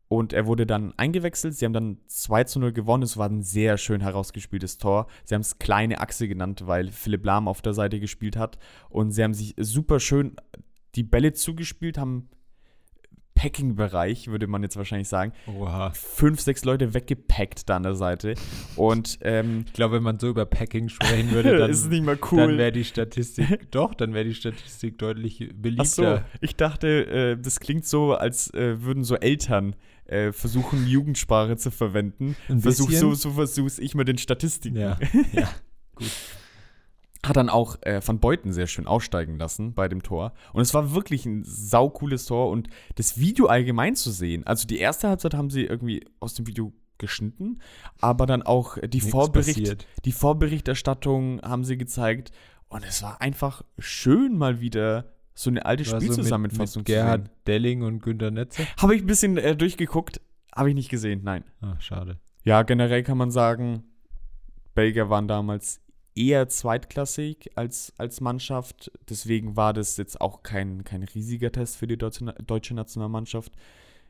Und er wurde dann eingewechselt. Sie haben dann 2 zu 0 gewonnen. Es war ein sehr schön herausgespieltes Tor. Sie haben es kleine Achse genannt, weil Philipp Lahm auf der Seite gespielt hat. Und sie haben sich super schön die Bälle zugespielt, haben Packing-Bereich, würde man jetzt wahrscheinlich sagen, Oha. fünf, sechs Leute weggepackt da an der Seite. Und ähm, Ich glaube, wenn man so über Packing sprechen würde, dann, ist es nicht mal dann cool. wäre die Statistik, doch, dann wäre die Statistik deutlich beliebter. Ach so, ich dachte, äh, das klingt so, als äh, würden so Eltern äh, versuchen, Jugendsprache zu verwenden. Versuch, so, so versuch's ich mit den Statistiken. Ja, ja. Hat dann auch äh, Van Beuten sehr schön aussteigen lassen bei dem Tor. Und es war wirklich ein saucooles Tor. Und das Video allgemein zu sehen, also die erste Halbzeit haben sie irgendwie aus dem Video geschnitten, aber dann auch die, Nichts Vorbericht, passiert. die Vorberichterstattung haben sie gezeigt. Und es war einfach schön, mal wieder so eine alte War so mit, Spielzusammenfassung mit Gerhard zu sehen. Delling und Günter Netze. Habe ich ein bisschen äh, durchgeguckt, habe ich nicht gesehen, nein. Ach, schade. Ja, generell kann man sagen, Belgier waren damals eher zweitklassig als, als Mannschaft. Deswegen war das jetzt auch kein, kein riesiger Test für die deutsche, deutsche Nationalmannschaft.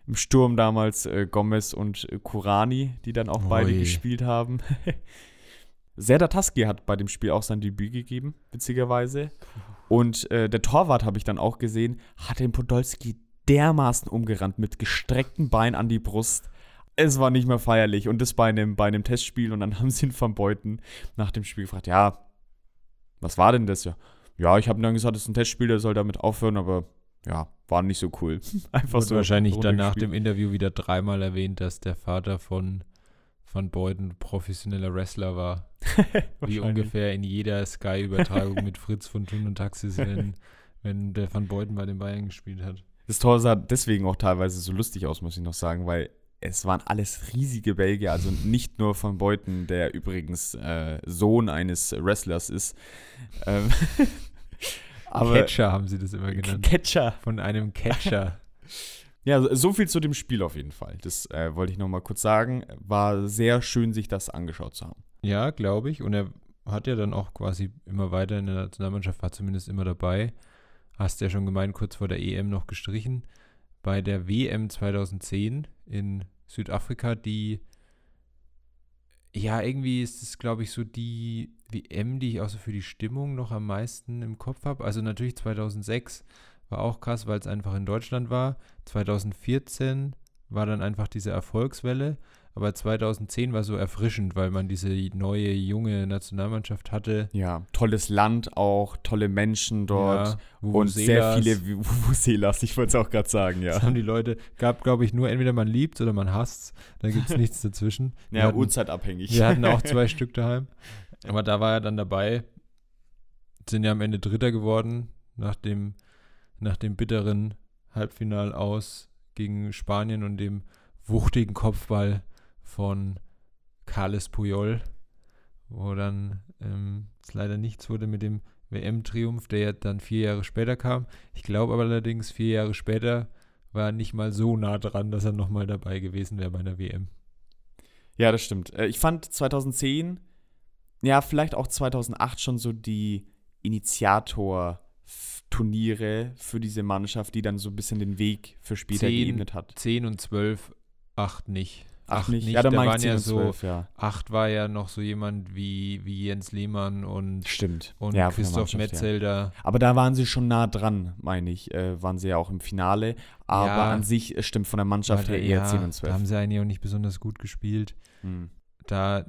Im Sturm damals äh, Gomez und äh, Kurani, die dann auch beide Ui. gespielt haben. Serdar Taski hat bei dem Spiel auch sein Debüt gegeben, witzigerweise. Und äh, der Torwart, habe ich dann auch gesehen, hat den Podolski dermaßen umgerannt mit gestreckten Beinen an die Brust. Es war nicht mehr feierlich. Und das bei einem, bei einem Testspiel. Und dann haben sie ihn von Beuten nach dem Spiel gefragt: Ja, was war denn das? Ja, ja ich habe dann gesagt, das ist ein Testspiel, der soll damit aufhören, aber ja, war nicht so cool. Einfach Wurde so. wahrscheinlich dann nach dem Interview wieder dreimal erwähnt, dass der Vater von Van Beuten professioneller Wrestler war. Wie ungefähr in jeder Sky-Übertragung mit Fritz von Thun und Taxis, wenn, wenn der Van Beuten bei den Bayern gespielt hat. Das Tor sah deswegen auch teilweise so lustig aus, muss ich noch sagen, weil es waren alles riesige Belgier, also nicht nur von Beuten, der übrigens äh, Sohn eines Wrestlers ist. Ähm, aber Catcher haben sie das immer genannt. Catcher. Von einem Catcher. Ja, so- so viel zu dem Spiel auf jeden Fall. Das äh, wollte ich noch mal kurz sagen. War sehr schön, sich das angeschaut zu haben. ja, glaube ich. Und er hat ja dann auch quasi immer weiter in der Nationalmannschaft, war zumindest immer dabei. Hast ja schon gemeint, kurz vor der EM noch gestrichen. Bei der WM 2010 in Südafrika, die ja, irgendwie ist es, glaube ich, so die WM, die ich auch so für die Stimmung noch am meisten im Kopf habe. Also natürlich 2006 war auch krass, weil es einfach in Deutschland war. 2014 war dann einfach diese Erfolgswelle. Aber 2010 war so erfrischend, weil man diese neue, junge Nationalmannschaft hatte. Ja, tolles Land auch, tolle Menschen dort Ja, und sehr viele Vuvuzelas, ich wollte es auch gerade sagen, Das ja. haben die Leute, gab glaube ich nur entweder man liebt oder man hasst. Da gibt es nichts dazwischen. Wir Ja, hatten- uhrzeitabhängig. Wir hatten auch zwei Stück daheim. Aber da war er dann dabei. Sind ja am Ende Dritter geworden, nach dem, nach dem bitteren Halbfinal aus gegen Spanien und dem wuchtigen Kopfball von Carles Puyol, wo dann ähm, es leider nichts wurde mit dem WM-Triumph, der ja dann vier Jahre später kam. Ich glaube aber allerdings, vier Jahre später war er nicht mal so nah dran, dass er nochmal dabei gewesen wäre bei einer WM. Ja, das stimmt. Äh, Ich fand 2010, ja, vielleicht auch 2008 schon so die Initiator-Turniere für diese Mannschaft, die dann so ein bisschen den Weg für später Zehn- geebnet hat. 10 und 12, 8 nicht. Ach nicht, ja, dann da waren 10 ja so, 12, ja. 8 war ja noch so jemand wie, wie Jens Lehmann und, Stimmt. und ja, Christoph Mannschaft, Ja. Metzelder. Aber da waren sie schon nah dran, meine ich. Äh, waren sie ja auch im Finale. Aber Ja. an sich stimmt von der Mannschaft her da- eher ja, 10 und Da 12. haben sie eigentlich auch nicht besonders gut gespielt. Hm. Da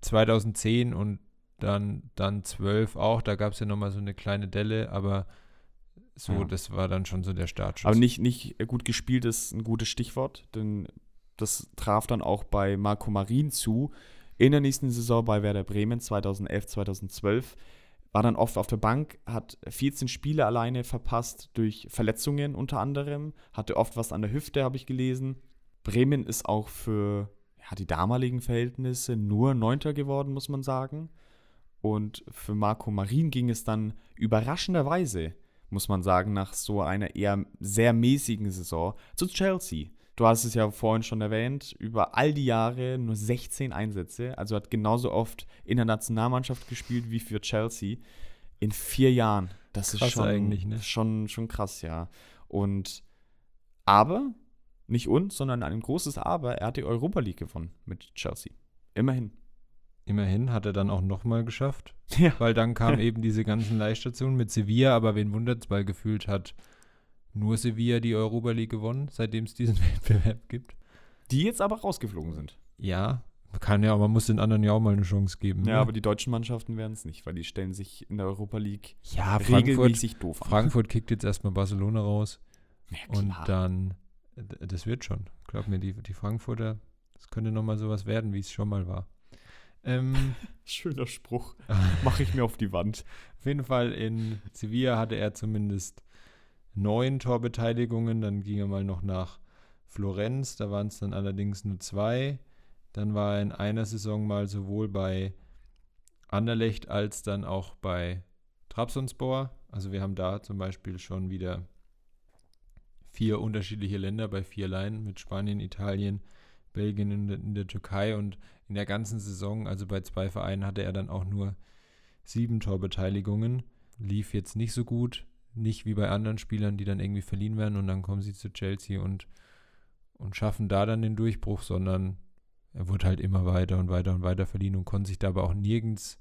2010 und dann, dann 12 auch, da gab es ja nochmal so eine kleine Delle, aber so, Ja. das war dann schon so der Startschuss. Aber nicht, nicht gut gespielt ist ein gutes Stichwort, denn das traf dann auch bei Marco Marin zu. In der nächsten Saison bei Werder Bremen 2011, 2012 war dann oft auf der Bank, hat 14 Spiele alleine verpasst durch Verletzungen unter anderem, hatte oft was an der Hüfte, habe ich gelesen. Bremen ist auch für ja, die damaligen Verhältnisse nur Neunter geworden, muss man sagen. Und für Marco Marin ging es dann überraschenderweise, muss man sagen, nach so einer eher sehr mäßigen Saison zu Chelsea. Du hast es ja vorhin schon erwähnt, über all die Jahre nur 16 Einsätze, also hat genauso oft in der Nationalmannschaft gespielt wie für Chelsea in vier Jahren. Das Krass ist schon, ne? schon, schon krass, ja. Und aber, nicht und, sondern ein großes Aber, er hat die Europa League gewonnen mit Chelsea. Immerhin. Immerhin hat er dann auch nochmal geschafft. Ja. Weil dann kamen eben diese ganzen Leihstationen mit Sevilla, aber wen wundert's, weil gefühlt hat nur Sevilla die Europa League gewonnen, seitdem es diesen Wettbewerb gibt. Die jetzt aber rausgeflogen sind. Ja, kann ja, man muss den anderen ja auch mal eine Chance geben. Ja, ne? aber die deutschen Mannschaften werden es nicht, weil die stellen sich in der Europa League ja Frankfurt, regelmäßig doof an. Frankfurt kickt jetzt erstmal Barcelona raus Ja, und dann, das wird schon. Glaub mir, die, die Frankfurter, das könnte nochmal sowas werden, wie es schon mal war. Ähm, Schöner Spruch. Mache ich mir auf die Wand. Auf jeden Fall in Sevilla hatte er zumindest neun Torbeteiligungen. Dann ging er mal noch nach Florenz. Da waren es dann allerdings nur zwei. Dann war er in einer Saison mal sowohl bei Anderlecht als dann auch bei Trabzonspor. Also wir haben da zum Beispiel schon wieder vier unterschiedliche Länder bei vier Leinen mit Spanien, Italien, Belgien und in der Türkei. Und in der ganzen Saison, also bei zwei Vereinen, hatte er dann auch nur sieben Torbeteiligungen. Lief jetzt nicht so gut, nicht wie bei anderen Spielern, die dann irgendwie verliehen werden und dann kommen sie zu Chelsea und, und schaffen da dann den Durchbruch, sondern er wurde halt immer weiter und weiter und weiter verliehen und konnte sich da aber auch nirgends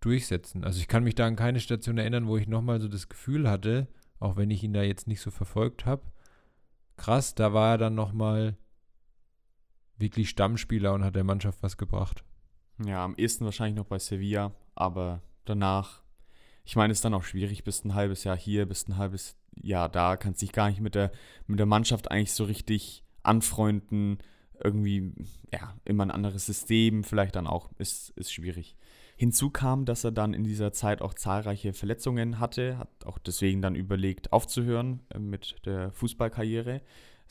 durchsetzen. Also ich kann mich da an keine Station erinnern, wo ich nochmal so das Gefühl hatte, auch wenn ich ihn da jetzt nicht so verfolgt habe, krass, da war er dann nochmal wirklich Stammspieler und hat der Mannschaft was gebracht. Ja, am ehesten wahrscheinlich noch bei Sevilla, aber danach, ich meine, es ist dann auch schwierig, bist ein halbes Jahr hier, bist ein halbes Jahr da, kannst dich gar nicht mit der, mit der Mannschaft eigentlich so richtig anfreunden, irgendwie, ja, immer ein anderes System, vielleicht dann auch, ist, ist schwierig. Hinzu kam, dass er dann in dieser Zeit auch zahlreiche Verletzungen hatte, hat auch deswegen dann überlegt, aufzuhören äh, mit der Fußballkarriere.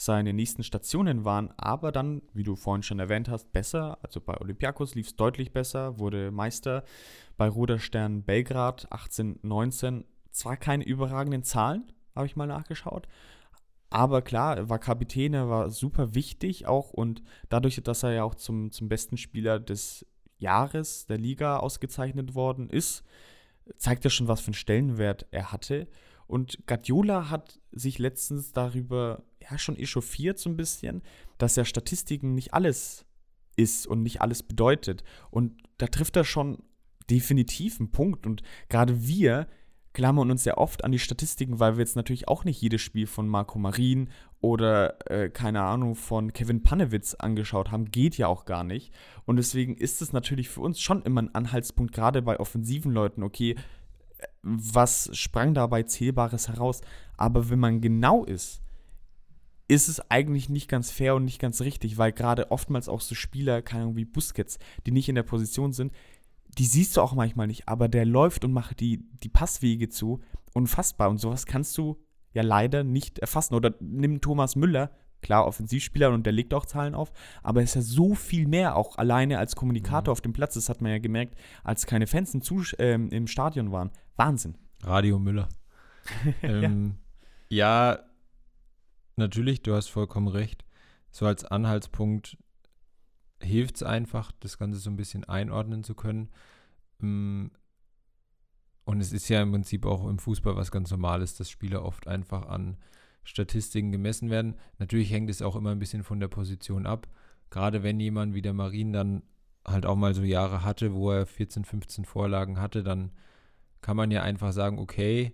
Seine nächsten Stationen waren aber dann, wie du vorhin schon erwähnt hast, besser. Also bei Olympiakos lief es deutlich besser, wurde Meister. Bei Ruderstern Belgrad 1819 zwar keine überragenden Zahlen, habe ich mal nachgeschaut, aber klar, er war Kapitän, er war super wichtig auch und dadurch, dass er ja auch zum, zum besten Spieler des Jahres der Liga ausgezeichnet worden ist, zeigt ja schon, was für einen Stellenwert er hatte. Und Guardiola hat sich letztens darüber ja schon echauffiert so ein bisschen, dass ja Statistiken nicht alles ist und nicht alles bedeutet. Und da trifft er schon definitiv einen Punkt. Und gerade wir klammern uns ja oft an die Statistiken, weil wir jetzt natürlich auch nicht jedes Spiel von Marco Marin oder äh, keine Ahnung von Kevin Panewitz angeschaut haben. Geht ja auch gar nicht. Und deswegen ist es natürlich für uns schon immer ein Anhaltspunkt, gerade bei offensiven Leuten, okay, was sprang dabei Zählbares heraus? Aber wenn man genau ist, ist es eigentlich nicht ganz fair und nicht ganz richtig, weil gerade oftmals auch so Spieler, keine Ahnung, wie Busquets, die nicht in der Position sind, die siehst du auch manchmal nicht, aber der läuft und macht die, die Passwege zu. Unfassbar. Und sowas kannst du ja leider nicht erfassen. Oder nimm Thomas Müller, klar, Offensivspieler und der legt auch Zahlen auf, aber er ist ja so viel mehr, auch alleine als Kommunikator mhm. auf dem Platz. Das hat man ja gemerkt, als keine Fans im, Zus äh, im Stadion waren. Wahnsinn. Radio Müller. ähm, ja. ja, natürlich, du hast vollkommen recht. So als Anhaltspunkt hilft es einfach, das Ganze so ein bisschen einordnen zu können. Mm, und es ist ja im Prinzip auch im Fußball was ganz Normales, dass Spieler oft einfach an Statistiken gemessen werden. Natürlich hängt es auch immer ein bisschen von der Position ab. Gerade wenn jemand wie der Marin dann halt auch mal so Jahre hatte, wo er 14, 15 Vorlagen hatte, dann kann man ja einfach sagen, okay,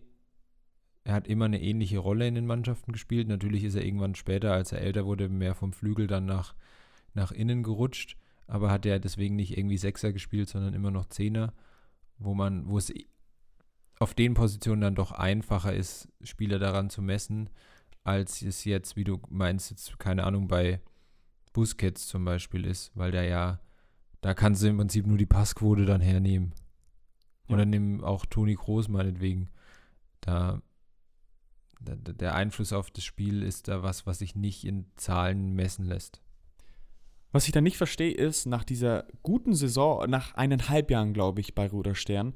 er hat immer eine ähnliche Rolle in den Mannschaften gespielt. Natürlich ist er irgendwann später, als er älter wurde, mehr vom Flügel dann nach nach innen gerutscht, aber hat er deswegen nicht irgendwie Sechser gespielt, sondern immer noch Zehner, wo man, wo es auf den Positionen dann doch einfacher ist, Spieler daran zu messen, als es jetzt, wie du meinst, jetzt, keine Ahnung, bei Busquets zum Beispiel ist, weil der ja, da kannst du im Prinzip nur die Passquote dann hernehmen. Ja. Oder nimm auch Toni Kroos meinetwegen. Da, der Einfluss auf das Spiel ist da was, was sich nicht in Zahlen messen lässt. Was ich dann nicht verstehe, ist, nach dieser guten Saison, nach eineinhalb Jahren, glaube ich, bei Ruderstern,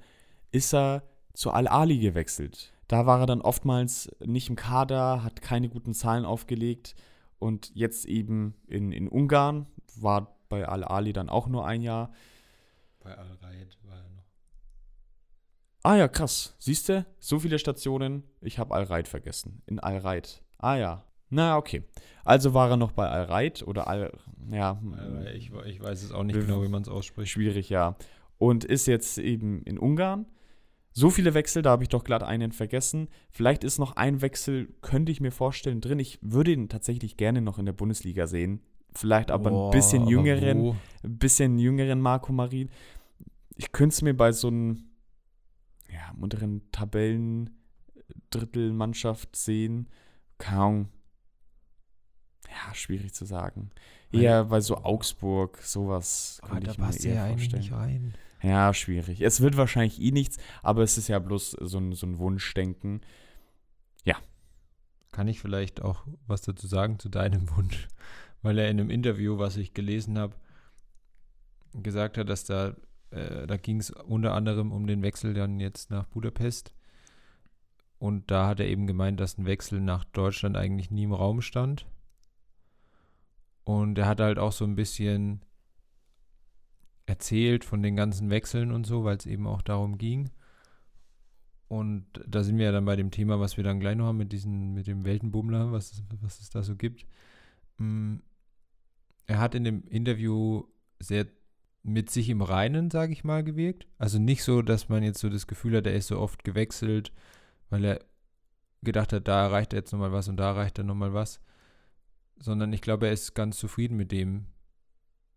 ist er zu Al-Ali gewechselt. Da war er dann oftmals nicht im Kader, hat keine guten Zahlen aufgelegt und jetzt eben in, in Ungarn, war bei Al-Ali dann auch nur ein Jahr. Bei Al-Raid war er. Ah ja, krass. Siehst du, so viele Stationen, ich habe Al-Raid vergessen. In Al-Raid. Ah ja, na, okay. Also war er noch bei Al-Reit oder Al. Ja. Ich, ich weiß es auch nicht genau, wie man es ausspricht. Schwierig, ja. Und ist jetzt eben in Ungarn. So viele Wechsel, da habe ich doch glatt einen vergessen. Vielleicht ist noch ein Wechsel, könnte ich mir vorstellen, drin. Ich würde ihn tatsächlich gerne noch in der Bundesliga sehen. Vielleicht aber Boah, ein bisschen jüngeren, ein bisschen jüngeren Marco Marin. Ich könnte es mir bei so einem ja, unteren Tabellen-Drittelmannschaft sehen. Ahnung, ja, schwierig zu sagen. Eher bei so Augsburg, sowas aber da passt ja eigentlich nicht rein. Ja, schwierig. Es wird wahrscheinlich eh nichts, aber es ist ja bloß so ein, so ein Wunschdenken. Ja. Kann ich vielleicht auch was dazu sagen zu deinem Wunsch? Weil er in einem Interview, was ich gelesen habe, gesagt hat, dass da, äh, da ging es unter anderem um den Wechsel dann jetzt nach Budapest. Und da hat er eben gemeint, dass ein Wechsel nach Deutschland eigentlich nie im Raum stand und er hat halt auch so ein bisschen erzählt von den ganzen Wechseln und so, weil es eben auch darum ging. Und da sind wir ja dann bei dem Thema, was wir dann gleich noch haben mit diesen, mit dem Weltenbummler, was, was es da so gibt. Mm, er hat in dem Interview sehr mit sich im Reinen, sage ich mal, gewirkt. Also nicht so, dass man jetzt so das Gefühl hat, er ist so oft gewechselt, weil er gedacht hat, da erreicht er jetzt nochmal was und da erreicht er nochmal was. Sondern ich glaube, er ist ganz zufrieden mit dem,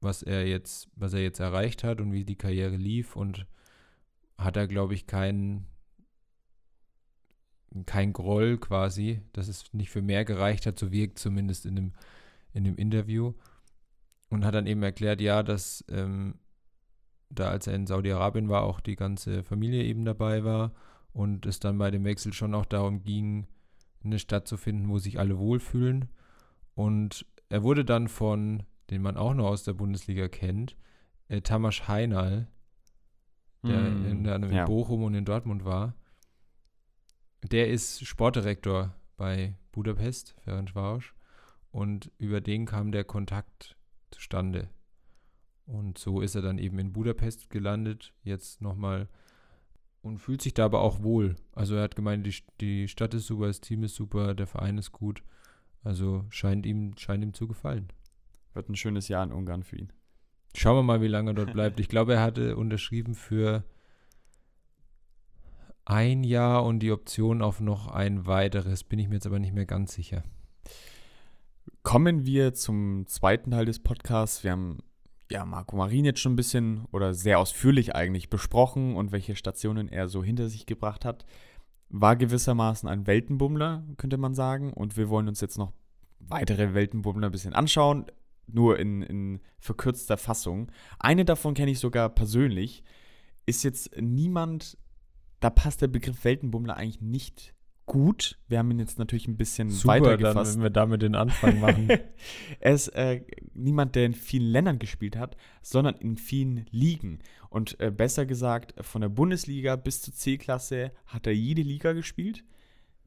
was er jetzt, was er jetzt erreicht hat und wie die Karriere lief und hat er, glaube ich, keinen kein Groll quasi, dass es nicht für mehr gereicht hat, so wirkt zumindest in dem, in dem Interview. Und hat dann eben erklärt, ja, dass ähm, da, als er in Saudi-Arabien war, auch die ganze Familie eben dabei war und es dann bei dem Wechsel schon auch darum ging, eine Stadt zu finden, wo sich alle wohlfühlen. Und er wurde dann von, den man auch noch aus der Bundesliga kennt, äh, Tamas Heinal, der Mm, in, der in ja. Bochum und in Dortmund war, der ist Sportdirektor bei Budapest, Ferencváros. Und über den kam der Kontakt zustande. Und so ist er dann eben in Budapest gelandet, jetzt nochmal und fühlt sich da aber auch wohl. Also er hat gemeint, die, die Stadt ist super, das Team ist super, der Verein ist gut. Also scheint ihm, scheint ihm zu gefallen. Wird ein schönes Jahr in Ungarn für ihn. Schauen wir mal, wie lange er dort bleibt. Ich glaube, er hatte unterschrieben für ein Jahr und die Option auf noch ein weiteres. Bin ich mir jetzt aber nicht mehr ganz sicher. Kommen wir zum zweiten Teil des Podcasts. Wir haben ja Marco Marin jetzt schon ein bisschen oder sehr ausführlich eigentlich besprochen und welche Stationen er so hinter sich gebracht hat. War gewissermaßen ein Weltenbummler, könnte man sagen. Und wir wollen uns jetzt noch weitere Weltenbummler ein bisschen anschauen, nur in, in verkürzter Fassung. Eine davon kenne ich sogar persönlich. Ist jetzt niemand, da passt der Begriff Weltenbummler eigentlich nicht gut. Wir haben ihn jetzt natürlich ein bisschen weiter gefasst. wir damit den Anfang machen. er ist äh, niemand, der in vielen Ländern gespielt hat, sondern in vielen Ligen. Und äh, besser gesagt, von der Bundesliga bis zur C-Klasse hat er jede Liga gespielt.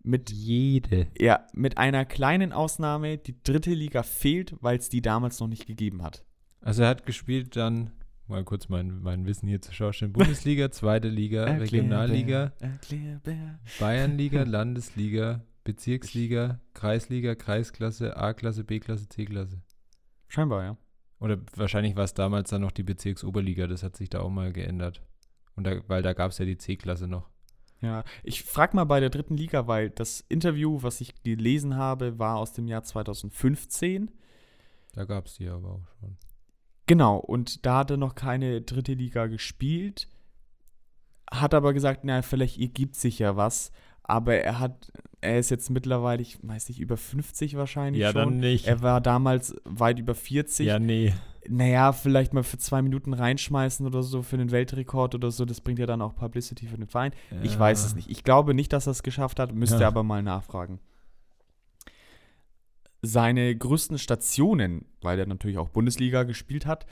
Mit, Jede. ja, mit einer kleinen Ausnahme, die dritte Liga fehlt, weil es die damals noch nicht gegeben hat. Also er hat gespielt dann, mal kurz mein, mein Wissen hier zu schauen, Bundesliga, zweite Liga, Regionalliga, Erklärbär. Bayernliga, Landesliga, Bezirksliga, Kreisliga, Kreisklasse, A-Klasse, B-Klasse, C-Klasse. Scheinbar, ja. Oder wahrscheinlich war es damals dann noch die Bezirksoberliga, das hat sich da auch mal geändert. Und da, weil da gab es ja die C-Klasse noch. Ja, ich frage mal bei der dritten Liga, weil das Interview, was ich gelesen habe, war aus dem Jahr 2015. Da gab es die aber auch schon. Genau, und da hat er noch keine dritte Liga gespielt, hat aber gesagt, na, vielleicht ergibt sich ja was. Aber er hat, er ist jetzt mittlerweile, ich weiß nicht, über 50 wahrscheinlich schon. nicht. Er war damals weit über 40. ja, nee. Naja, vielleicht mal für zwei Minuten reinschmeißen oder so für den Weltrekord oder so. Das bringt ja dann auch Publicity für den Verein. Ich weiß es nicht. Ich glaube nicht, dass er es geschafft hat, müsste Ja. aber mal nachfragen. Seine größten Stationen, weil er natürlich auch Bundesliga gespielt hat,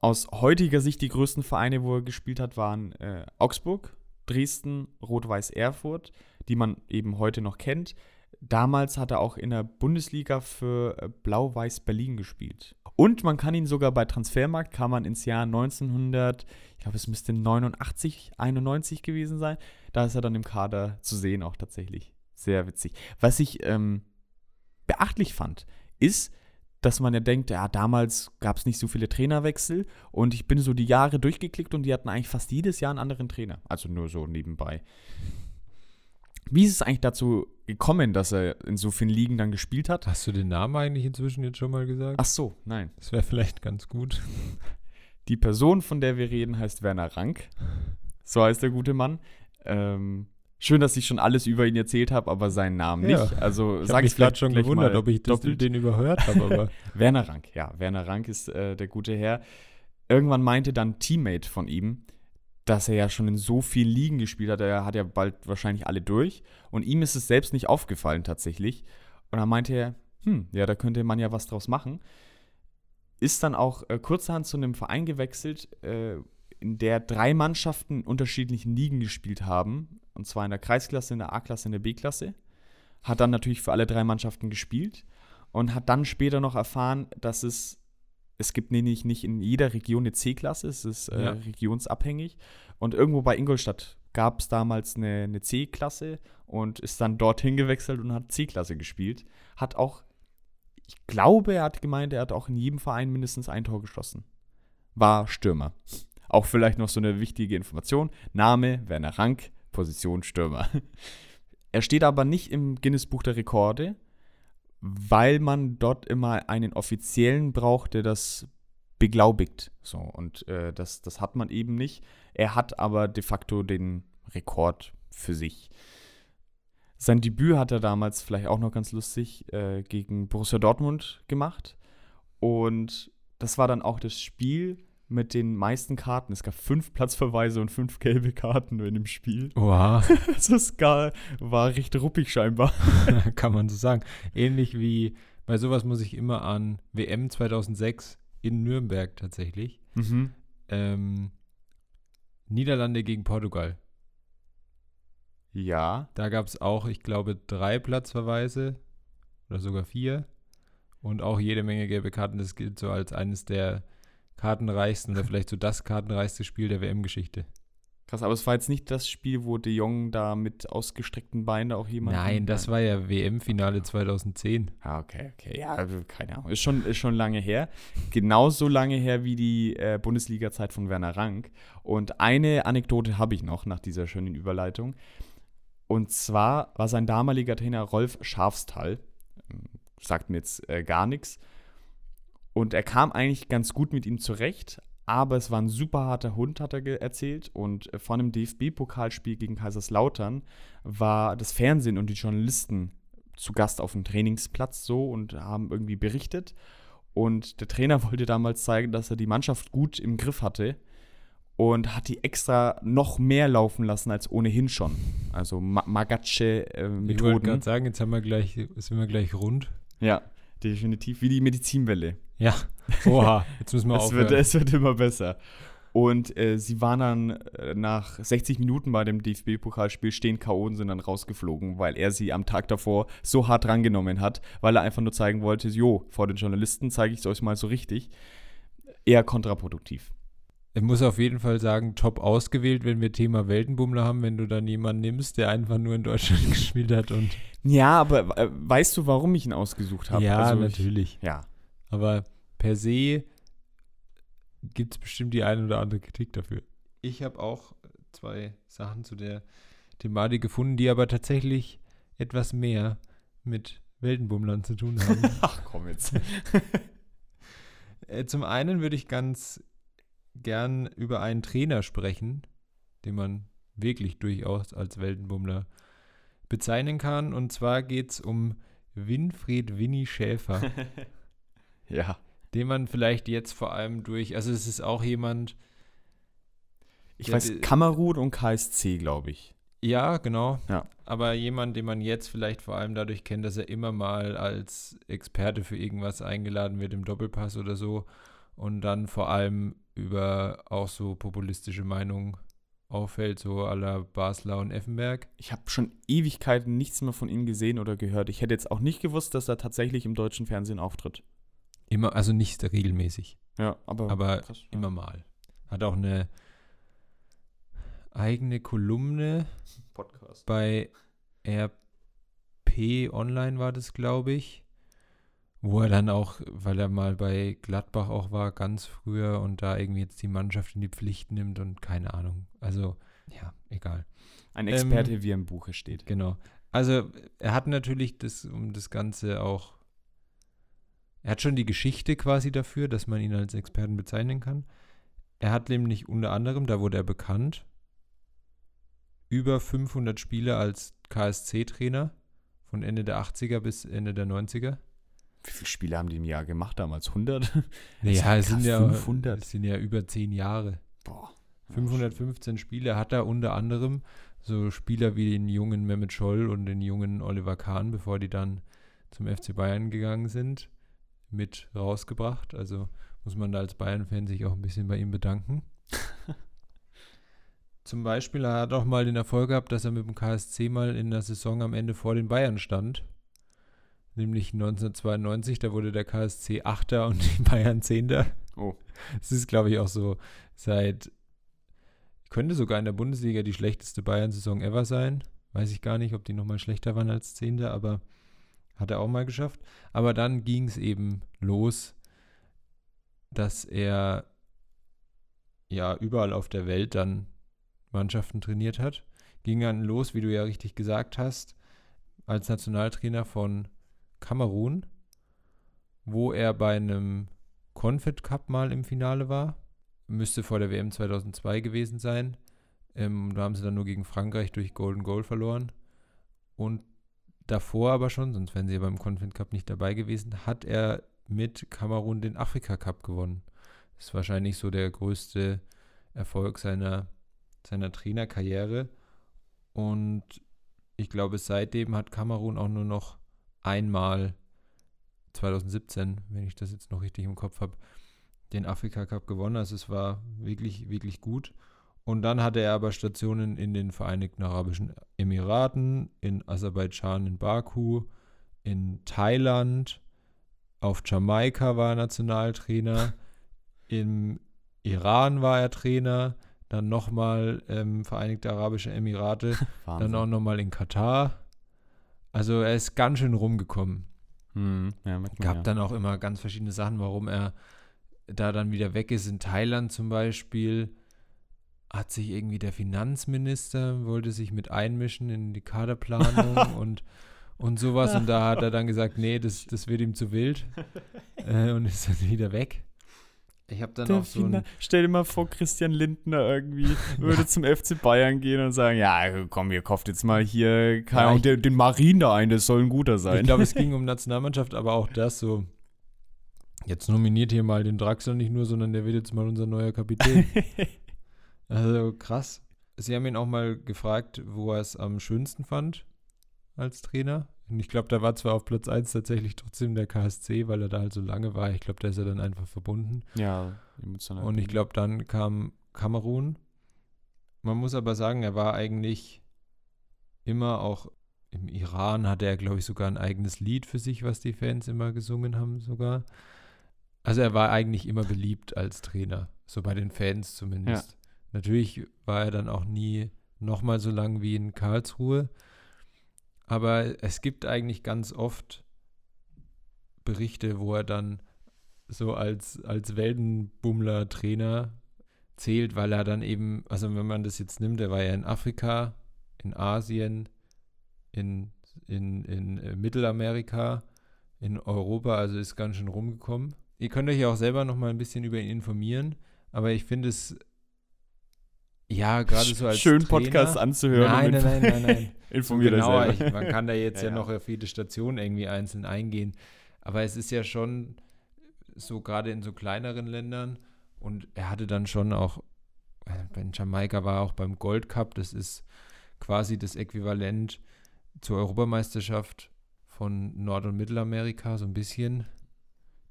aus heutiger Sicht die größten Vereine, wo er gespielt hat, waren äh, Augsburg, Dresden, Rot-Weiß Erfurt, die man eben heute noch kennt. Damals hat er auch in der Bundesliga für äh, Blau-Weiß Berlin gespielt. Und man kann ihn sogar bei Transfermarkt, kann man ins Jahr 1900, ich glaube, es müsste 89, 91 gewesen sein. Da ist er dann im Kader zu sehen, auch tatsächlich. Sehr witzig. Was ich ähm, beachtlich fand, ist, dass man ja denkt, ja, damals gab es nicht so viele Trainerwechsel und ich bin so die Jahre durchgeklickt und die hatten eigentlich fast jedes Jahr einen anderen Trainer. Also nur so nebenbei. Wie ist es eigentlich dazu gekommen, dass er in so vielen Ligen dann gespielt hat? Hast du den Namen eigentlich inzwischen jetzt schon mal gesagt? Ach so, nein. Das wäre vielleicht ganz gut. Die Person, von der wir reden, heißt Werner Rank. So heißt der gute Mann. Ähm, schön, dass ich schon alles über ihn erzählt habe, aber seinen Namen Ja. nicht. Also Ich habe sage mich ich gerade vielleicht schon gewundert, ob ich das, doppelt. den überhört habe, Werner Rank, ja. Werner Rank ist äh, der gute Herr. Irgendwann meinte dann ein Teammate von ihm, dass er ja schon in so vielen Ligen gespielt hat. Er hat ja bald wahrscheinlich alle durch. Und ihm ist es selbst nicht aufgefallen tatsächlich. Und dann meinte er, hm, ja, da könnte man ja was draus machen. Ist dann auch äh, kurzerhand zu einem Verein gewechselt, äh, in der drei Mannschaften in unterschiedlichen Ligen gespielt haben. Und zwar in der Kreisklasse, in der A-Klasse, in der B-Klasse. Hat dann natürlich für alle drei Mannschaften gespielt und hat dann später noch erfahren, dass es, es gibt nämlich nicht in jeder Region eine C-Klasse, es ist äh, Ja. regionsabhängig. Und irgendwo bei Ingolstadt gab es damals eine, eine C-Klasse und ist dann dorthin gewechselt und hat C-Klasse gespielt. Hat auch, ich glaube, er hat gemeint, er hat auch in jedem Verein mindestens ein Tor geschossen. war Stürmer. Auch vielleicht noch so eine wichtige Information. Name Werner Rank, Position Stürmer. Er steht aber nicht im Guinness-Buch der Rekorde, weil man dort immer einen offiziellen braucht, der das beglaubigt. So, und äh, das, das hat man eben nicht. Er hat aber de facto den Rekord für sich. Sein Debüt hat er damals vielleicht auch noch ganz lustig äh, gegen Borussia Dortmund gemacht. Und das war dann auch das Spiel mit den meisten Karten. Es gab fünf Platzverweise und fünf gelbe Karten nur in dem Spiel. Wow, Das war, war recht ruppig scheinbar. kann man so sagen. Ähnlich wie bei sowas muss ich immer an WM 2006 in Nürnberg tatsächlich. Mhm. Ähm, Niederlande gegen Portugal. Ja. Da gab es auch, ich glaube, drei Platzverweise oder sogar vier und auch jede Menge gelbe Karten. Das gilt so als eines der kartenreichsten oder vielleicht so das kartenreichste Spiel der WM-Geschichte. Krass, aber es war jetzt nicht das Spiel, wo De Jong da mit ausgestreckten Beinen auch jemand. Nein, das war ja WM-Finale 2010. Ah, okay, okay. Ja, keine Ahnung. Ist schon, ist schon lange her. Genauso lange her wie die äh, Bundesliga-Zeit von Werner Rank. Und eine Anekdote habe ich noch nach dieser schönen Überleitung. Und zwar war sein damaliger Trainer Rolf Schafstall. Ähm, Sagt mir jetzt äh, gar nichts. Und er kam eigentlich ganz gut mit ihm zurecht, aber es war ein super harter Hund, hat er erzählt. Und äh, vor einem DFB-Pokalspiel gegen Kaiserslautern war das Fernsehen und die Journalisten zu Gast auf dem Trainingsplatz so und haben irgendwie berichtet. Und der Trainer wollte damals zeigen, dass er die Mannschaft gut im Griff hatte und hat die extra noch mehr laufen lassen als ohnehin schon. Also Ma Ich wollte Magatsche-Methoden. gerade sagen, jetzt haben wir gleich, sind wir gleich rund. ja, definitiv. Wie die Medizinwelle. Ja, oha, jetzt müssen wir Es wird, aufhören. es wird immer besser. Und äh, sie waren dann äh, nach 60 Minuten bei dem DFB-Pokalspiel stehen K.O. und sind dann rausgeflogen, weil er sie am Tag davor so hart rangenommen hat, weil er einfach nur zeigen wollte, jo, vor den Journalisten zeige ich es euch mal so richtig. Eher kontraproduktiv. Ich muss auf jeden Fall sagen, top ausgewählt, wenn wir Thema Weltenbummler haben, wenn du dann jemanden nimmst, der einfach nur in Deutschland gespielt hat und Ja, aber äh, weißt du, warum ich ihn ausgesucht habe? ja, Also ich- natürlich. Ja. Aber per se gibt es bestimmt die eine oder andere Kritik dafür. Ich habe auch zwei Sachen zu der Thematik gefunden, die aber tatsächlich etwas mehr mit Weltenbummlern zu tun haben. Ach komm jetzt. Äh, Zum einen würde ich ganz gern über einen Trainer sprechen, den man wirklich durchaus als Weltenbummler bezeichnen kann. Und zwar geht es um Winfried Winnie Schäfer, ja. den man vielleicht jetzt vor allem durch, also es ist auch jemand, Ich weiß, Kamerun und KSC, glaube ich. ja, genau, Ja. aber jemand, den man jetzt vielleicht vor allem dadurch kennt, dass er immer mal als Experte für irgendwas eingeladen wird im Doppelpass oder so und dann vor allem über auch so populistische Meinungen auffällt, so à la Basler und Effenberg. Ich habe schon Ewigkeiten nichts mehr von ihm gesehen oder gehört. Ich hätte jetzt auch nicht gewusst, dass er tatsächlich im deutschen Fernsehen auftritt. Immer, also nicht regelmäßig, Ja, aber, aber krass, ja. immer mal. Hat auch eine eigene Kolumne Podcast. bei RP Online war das, glaube ich. Wo er dann auch, weil er mal bei Gladbach auch war, ganz früher und da irgendwie jetzt die Mannschaft in die Pflicht nimmt und keine Ahnung. Also, ja, egal. Ein Ähm, Experte, wie er im Buche steht. Genau. Also, er hat natürlich das, um das Ganze auch. Er hat schon die Geschichte quasi dafür, dass man ihn als Experten bezeichnen kann. Er hat nämlich unter anderem, da wurde er bekannt, über 500 Spiele als KSC-Trainer von Ende der 80er bis Ende der 90er. Wie viele Spiele haben die im Jahr gemacht damals? 100? Naja, es sind ja, 500. es sind ja über zehn Jahre. Boah. 515 Spiele hat er unter anderem so Spieler wie den jungen Mehmet Scholl und den jungen Oliver Kahn, bevor die dann zum FC Bayern gegangen sind, mit rausgebracht. Also muss man da als Bayern-Fan sich auch ein bisschen bei ihm bedanken. Zum Beispiel, er hat auch mal den Erfolg gehabt, dass er mit dem KSC mal in der Saison am Ende vor den Bayern stand. Nämlich 1992, da wurde der KSC Achter und die Bayern Zehnter. Oh. Es ist, glaube ich, auch so seit, könnte sogar in der Bundesliga die schlechteste Bayern-Saison ever sein. Weiß ich gar nicht, ob die nochmal schlechter waren als Zehnter, aber hat er auch mal geschafft. Aber dann ging es eben los, dass er ja überall auf der Welt dann Mannschaften trainiert hat. Ging dann los, wie du ja richtig gesagt hast, als Nationaltrainer von Kamerun, wo er bei einem Confed Cup mal im Finale war. Müsste vor der WM 2002 gewesen sein. Ähm, da haben sie dann nur gegen Frankreich durch Golden Goal verloren. Und davor aber schon, sonst wären sie ja beim Confed Cup nicht dabei gewesen, hat er mit Kamerun den Afrika Cup gewonnen. Das ist wahrscheinlich so der größte Erfolg seiner, seiner Trainerkarriere. Und ich glaube, seitdem hat Kamerun auch nur noch einmal 2017, wenn ich das jetzt noch richtig im Kopf habe, den Afrika Cup gewonnen. Also es war wirklich, wirklich gut. Und dann hatte er aber Stationen in den Vereinigten Arabischen Emiraten, in Aserbaidschan, in Baku, in Thailand, auf Jamaika war er Nationaltrainer, im Iran war er Trainer, dann nochmal ähm, Vereinigte Arabische Emirate, dann auch nochmal in Katar. Also er ist ganz schön rumgekommen. Hm, ja, Gab ja. dann auch immer ganz verschiedene Sachen, warum er da dann wieder weg ist. In Thailand zum Beispiel hat sich irgendwie der Finanzminister, wollte sich mit einmischen in die Kaderplanung und, und sowas. Und da hat er dann gesagt, nee, das, das wird ihm zu wild. äh, und ist dann wieder weg. Ich habe dann Der auch so ein, Stell dir mal vor, Christian Lindner irgendwie würde zum FC Bayern gehen und sagen, ja, komm, ihr kauft jetzt mal hier Ja, ich- den, den Marin da ein, das soll ein guter sein. Ich glaube, es ging um Nationalmannschaft, aber auch das so. Jetzt nominiert hier mal den Draxler nicht nur, sondern der wird jetzt mal unser neuer Kapitän. also krass. Sie haben ihn auch mal gefragt, wo er es am schönsten fand als Trainer. Und ich glaube, da war zwar auf Platz 1 tatsächlich trotzdem der KSC, weil er da halt so lange war. Ich glaube, da ist er dann einfach verbunden. ja, emotional. Und ich glaube, dann kam Kamerun. Man muss aber sagen, er war eigentlich immer auch im Iran hatte er, glaube ich, sogar ein eigenes Lied für sich, was die Fans immer gesungen haben sogar. Also er war eigentlich immer beliebt als Trainer, so bei den Fans zumindest. Natürlich war er dann auch nie nochmal so lang wie in Karlsruhe. Aber es gibt eigentlich ganz oft Berichte, wo er dann so als, als Weltenbummler-Trainer zählt, weil er dann eben, also wenn man das jetzt nimmt, er war ja in Afrika, in Asien, in, in, in äh, Mittelamerika, in Europa, also ist ganz schön rumgekommen. Ihr könnt euch ja auch selber noch mal ein bisschen über ihn informieren, aber ich finde es ja gerade so als Schön Trainer, Podcast anzuhören. Nein, nein, nein, nein, nein. Informiert so genauer. selber. Ich, man kann da jetzt Ja, ja, noch auf jede Station irgendwie einzeln eingehen. Aber es ist ja schon so gerade in so kleineren Ländern und er hatte dann schon auch, äh, bei Jamaika war er auch beim Gold Cup, das ist quasi das Äquivalent zur Europameisterschaft von Nord- und Mittelamerika, so ein bisschen.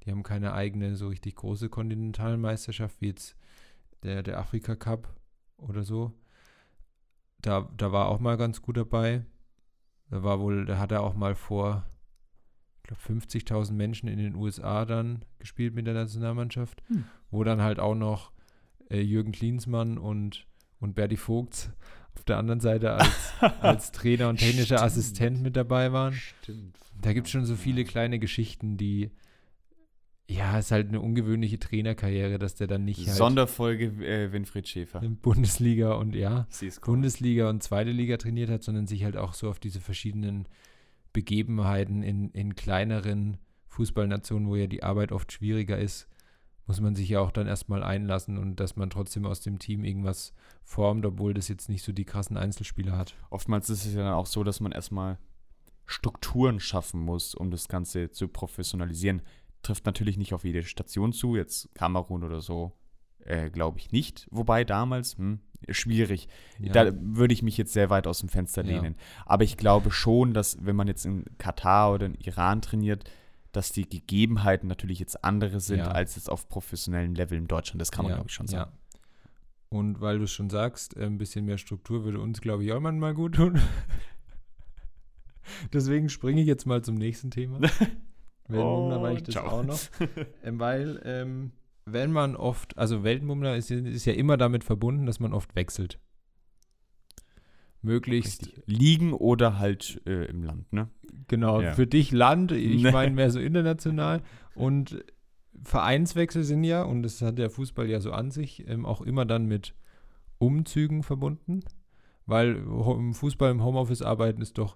Die haben keine eigene so richtig große Kontinentalmeisterschaft wie jetzt der, der Afrika Cup oder so. Da, da war auch mal ganz gut dabei. Da war wohl, da hat er auch mal vor, ich glaube, 50.000 Menschen in den USA dann gespielt mit der Nationalmannschaft, Hm. wo dann halt auch noch äh, Jürgen Klinsmann und, und Berti Vogts auf der anderen Seite als, als Trainer und technischer. Assistent mit dabei waren. Stimmt. Da gibt es schon so viele kleine Geschichten, die, ja, ist halt eine ungewöhnliche Trainerkarriere, dass der dann nicht halt Sonderfolge äh, Winfried Schäfer. in Bundesliga und ja, Sie ist. Bundesliga und zweite Liga trainiert hat, sondern sich halt auch so auf diese verschiedenen Begebenheiten in, in kleineren Fußballnationen, wo ja die Arbeit oft schwieriger ist, muss man sich ja auch dann erstmal einlassen und dass man trotzdem aus dem Team irgendwas formt, obwohl das jetzt nicht so die krassen Einzelspieler hat. Oftmals ist es ja dann auch so, dass man erstmal Strukturen schaffen muss, um das Ganze zu professionalisieren. Trifft natürlich nicht auf jede Station zu, jetzt Kamerun oder so, äh, glaube ich nicht. Wobei damals, hm, schwierig. Ja. Da würde ich mich jetzt sehr weit aus dem Fenster Ja. lehnen. Aber ich glaube schon, dass wenn man jetzt in Katar oder in Iran trainiert, dass die Gegebenheiten natürlich jetzt andere sind Ja. als jetzt auf professionellem Level in Deutschland. Das kann man, Ja, glaube ich, schon sagen. Ja. Und weil du es schon sagst, äh, ein bisschen mehr Struktur würde uns, glaube ich, auch manchmal gut tun. Deswegen springe ich jetzt mal zum nächsten Thema. Weltenbummler war ich das ciao. auch noch. Ähm, weil, ähm, wenn man oft, also Weltenbummler ist, ja- ist ja immer damit verbunden, dass man oft wechselt. Möglichst, Richtig. Liegen oder halt äh, im Land, ne? genau, Ja. für dich Land, ich Ne. meine mehr so international. Und Vereinswechsel sind ja, und das hat der Fußball ja so an sich, ähm, auch immer dann mit Umzügen verbunden, weil im Fußball im Homeoffice arbeiten ist doch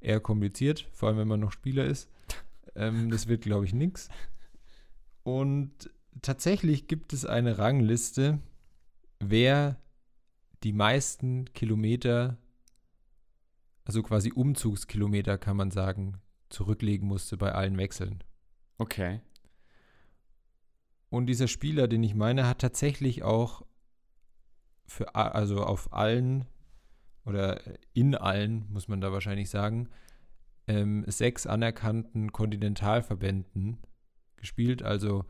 eher kompliziert, vor allem wenn man noch Spieler ist. Ähm, das wird, glaube ich, nichts. Und tatsächlich gibt es eine Rangliste, wer die meisten Kilometer, also quasi Umzugskilometer, kann man sagen, zurücklegen musste bei allen Wechseln. Okay. Und dieser Spieler, den ich meine, hat tatsächlich auch für also auf allen oder in allen, muss man da wahrscheinlich sagen, ähm, sechs anerkannten Kontinentalverbänden gespielt, also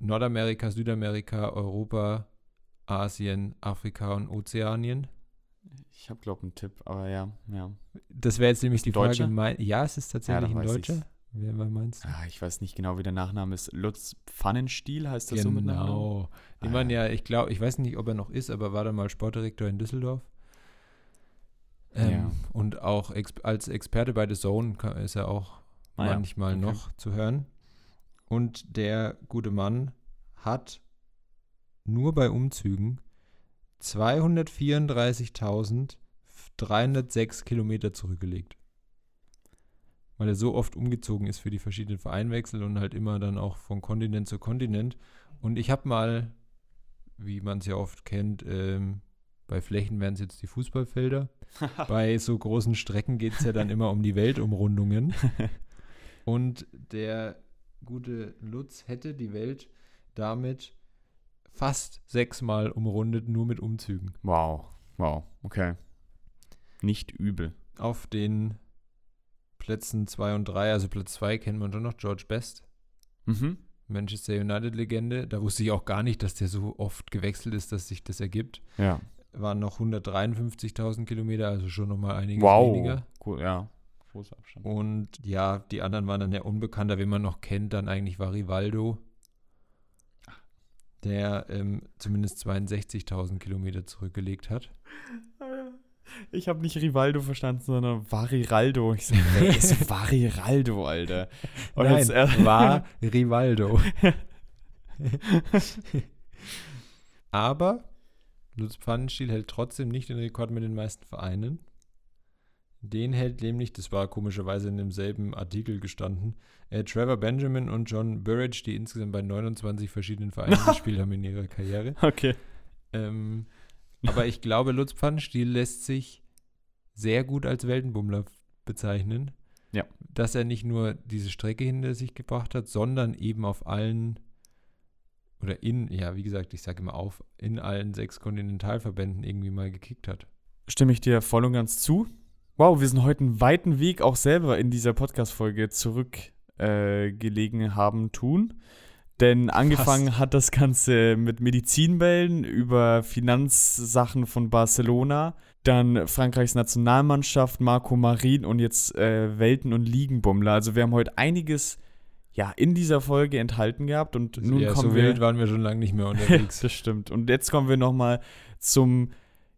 Nordamerika, Südamerika, Europa, Asien, Afrika und Ozeanien. Ich habe, glaube ich, einen Tipp, aber ja, ja. Das wäre jetzt nämlich die Deutsche? Frage. Mein, ja, es ist tatsächlich Ja, ein Deutscher. ich's. Wer, wer meinst du? Ah, ich weiß nicht genau, wie der Nachname ist. Lutz Pfannenstiel heißt das so mit Nachnamen? Genau. Den Ah, man ja. ja, ich glaube, ich weiß nicht, ob er noch ist, aber war dann mal Sportdirektor in Düsseldorf. Ähm, Ja. Und auch ex als Experte bei The Zone ist er auch Ah, ja. manchmal Okay. noch zu hören. Und der gute Mann hat nur bei Umzügen 234.306 Kilometer zurückgelegt. Weil er so oft umgezogen ist für die verschiedenen Vereinwechsel und halt immer dann auch von Kontinent zu Kontinent. Und ich habe mal, wie man es ja oft kennt, ähm, bei Flächen wären es jetzt die Fußballfelder. bei so großen Strecken geht es ja dann immer um die Weltumrundungen. Und der gute Lutz hätte die Welt damit fast sechsmal umrundet, nur mit Umzügen. Wow, wow, okay. Nicht übel. Auf den Plätzen 2 und 3, also Platz 2 kennt man schon noch, George Best, Mhm. Manchester United-Legende. Da wusste ich auch gar nicht, dass der so oft gewechselt ist, dass sich das ergibt. Ja. Waren noch 153.000 Kilometer, also schon nochmal einiges Wow. weniger. Cool, ja. Großer Abstand. Und ja, die anderen waren dann ja unbekannter, wen man noch kennt, dann eigentlich war Rivaldo, der ähm, zumindest 62.000 Kilometer zurückgelegt hat. Ich habe nicht Rivaldo verstanden, sondern Variraldo. Ich so, wer ist Variraldo, Alter? Und Nein, jetzt war Rivaldo. Aber Lutz Pfannenstiel hält trotzdem nicht den Rekord mit den meisten Vereinen. Den hält nämlich, das war komischerweise in demselben Artikel gestanden, äh, Trevor Benjamin und John Burridge, die insgesamt bei 29 verschiedenen Vereinen gespielt haben in ihrer Karriere. Okay. Ähm, aber ich glaube, Lutz Pfannenstiel lässt sich sehr gut als Weltenbummler bezeichnen. Ja. Dass er nicht nur diese Strecke hinter sich gebracht hat, sondern eben auf allen oder in, ja, wie gesagt, ich sage immer auf, in allen sechs Kontinentalverbänden irgendwie mal gekickt hat. Stimme ich dir voll und ganz zu. Wow, wir sind heute einen weiten Weg auch selber in dieser Podcast-Folge zurückgelegen äh, haben tun. Denn angefangen hat das Ganze mit Medizinbällen über Finanzsachen von Barcelona, dann Frankreichs Nationalmannschaft, Marco Marin und jetzt äh, Welten- und Ligenbummler. Also wir haben heute einiges ja, in dieser Folge enthalten gehabt und nun ja, kommen so wir wild waren wir schon lange nicht mehr unterwegs. das stimmt. Und jetzt kommen wir nochmal zum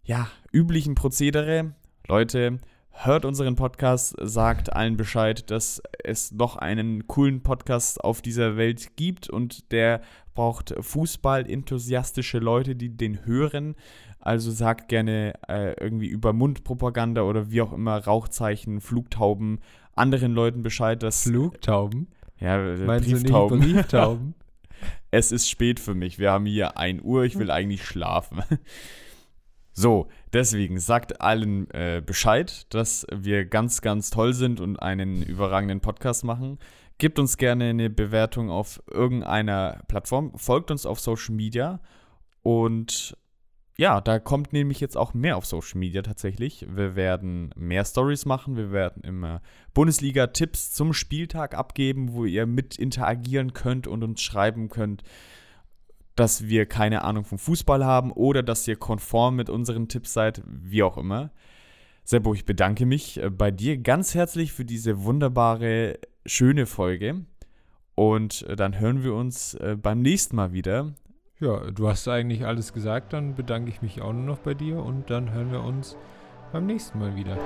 ja, üblichen Prozedere. Leute, hört unseren Podcast, sagt allen Bescheid, dass es noch einen coolen Podcast auf dieser Welt gibt und der braucht Fußball-enthusiastische Leute, die den hören. Also sagt gerne äh, irgendwie über Mundpropaganda oder wie auch immer Rauchzeichen, Flugtauben anderen Leuten Bescheid, dass Flugtauben? Ja, Meinst du nicht Brieftauben. Brieftauben? Es ist spät für mich. Wir haben hier 1 Uhr. Ich will eigentlich schlafen. So, deswegen sagt allen äh, Bescheid, dass wir ganz, ganz toll sind und einen überragenden Podcast machen. Gebt uns gerne eine Bewertung auf irgendeiner Plattform. Folgt uns auf Social Media. Und ja, da kommt nämlich jetzt auch mehr auf Social Media tatsächlich. Wir werden mehr Stories machen. Wir werden immer Bundesliga-Tipps zum Spieltag abgeben, wo ihr mit interagieren könnt und uns schreiben könnt, dass wir keine Ahnung vom Fußball haben oder dass ihr konform mit unseren Tipps seid, wie auch immer. Seppo, ich bedanke mich äh, bei dir ganz herzlich für diese wunderbare, schöne Folge. Und äh, dann hören wir uns äh, beim nächsten Mal wieder. Ja, du hast eigentlich alles gesagt, dann bedanke ich mich auch nur noch bei dir und dann hören wir uns beim nächsten Mal wieder.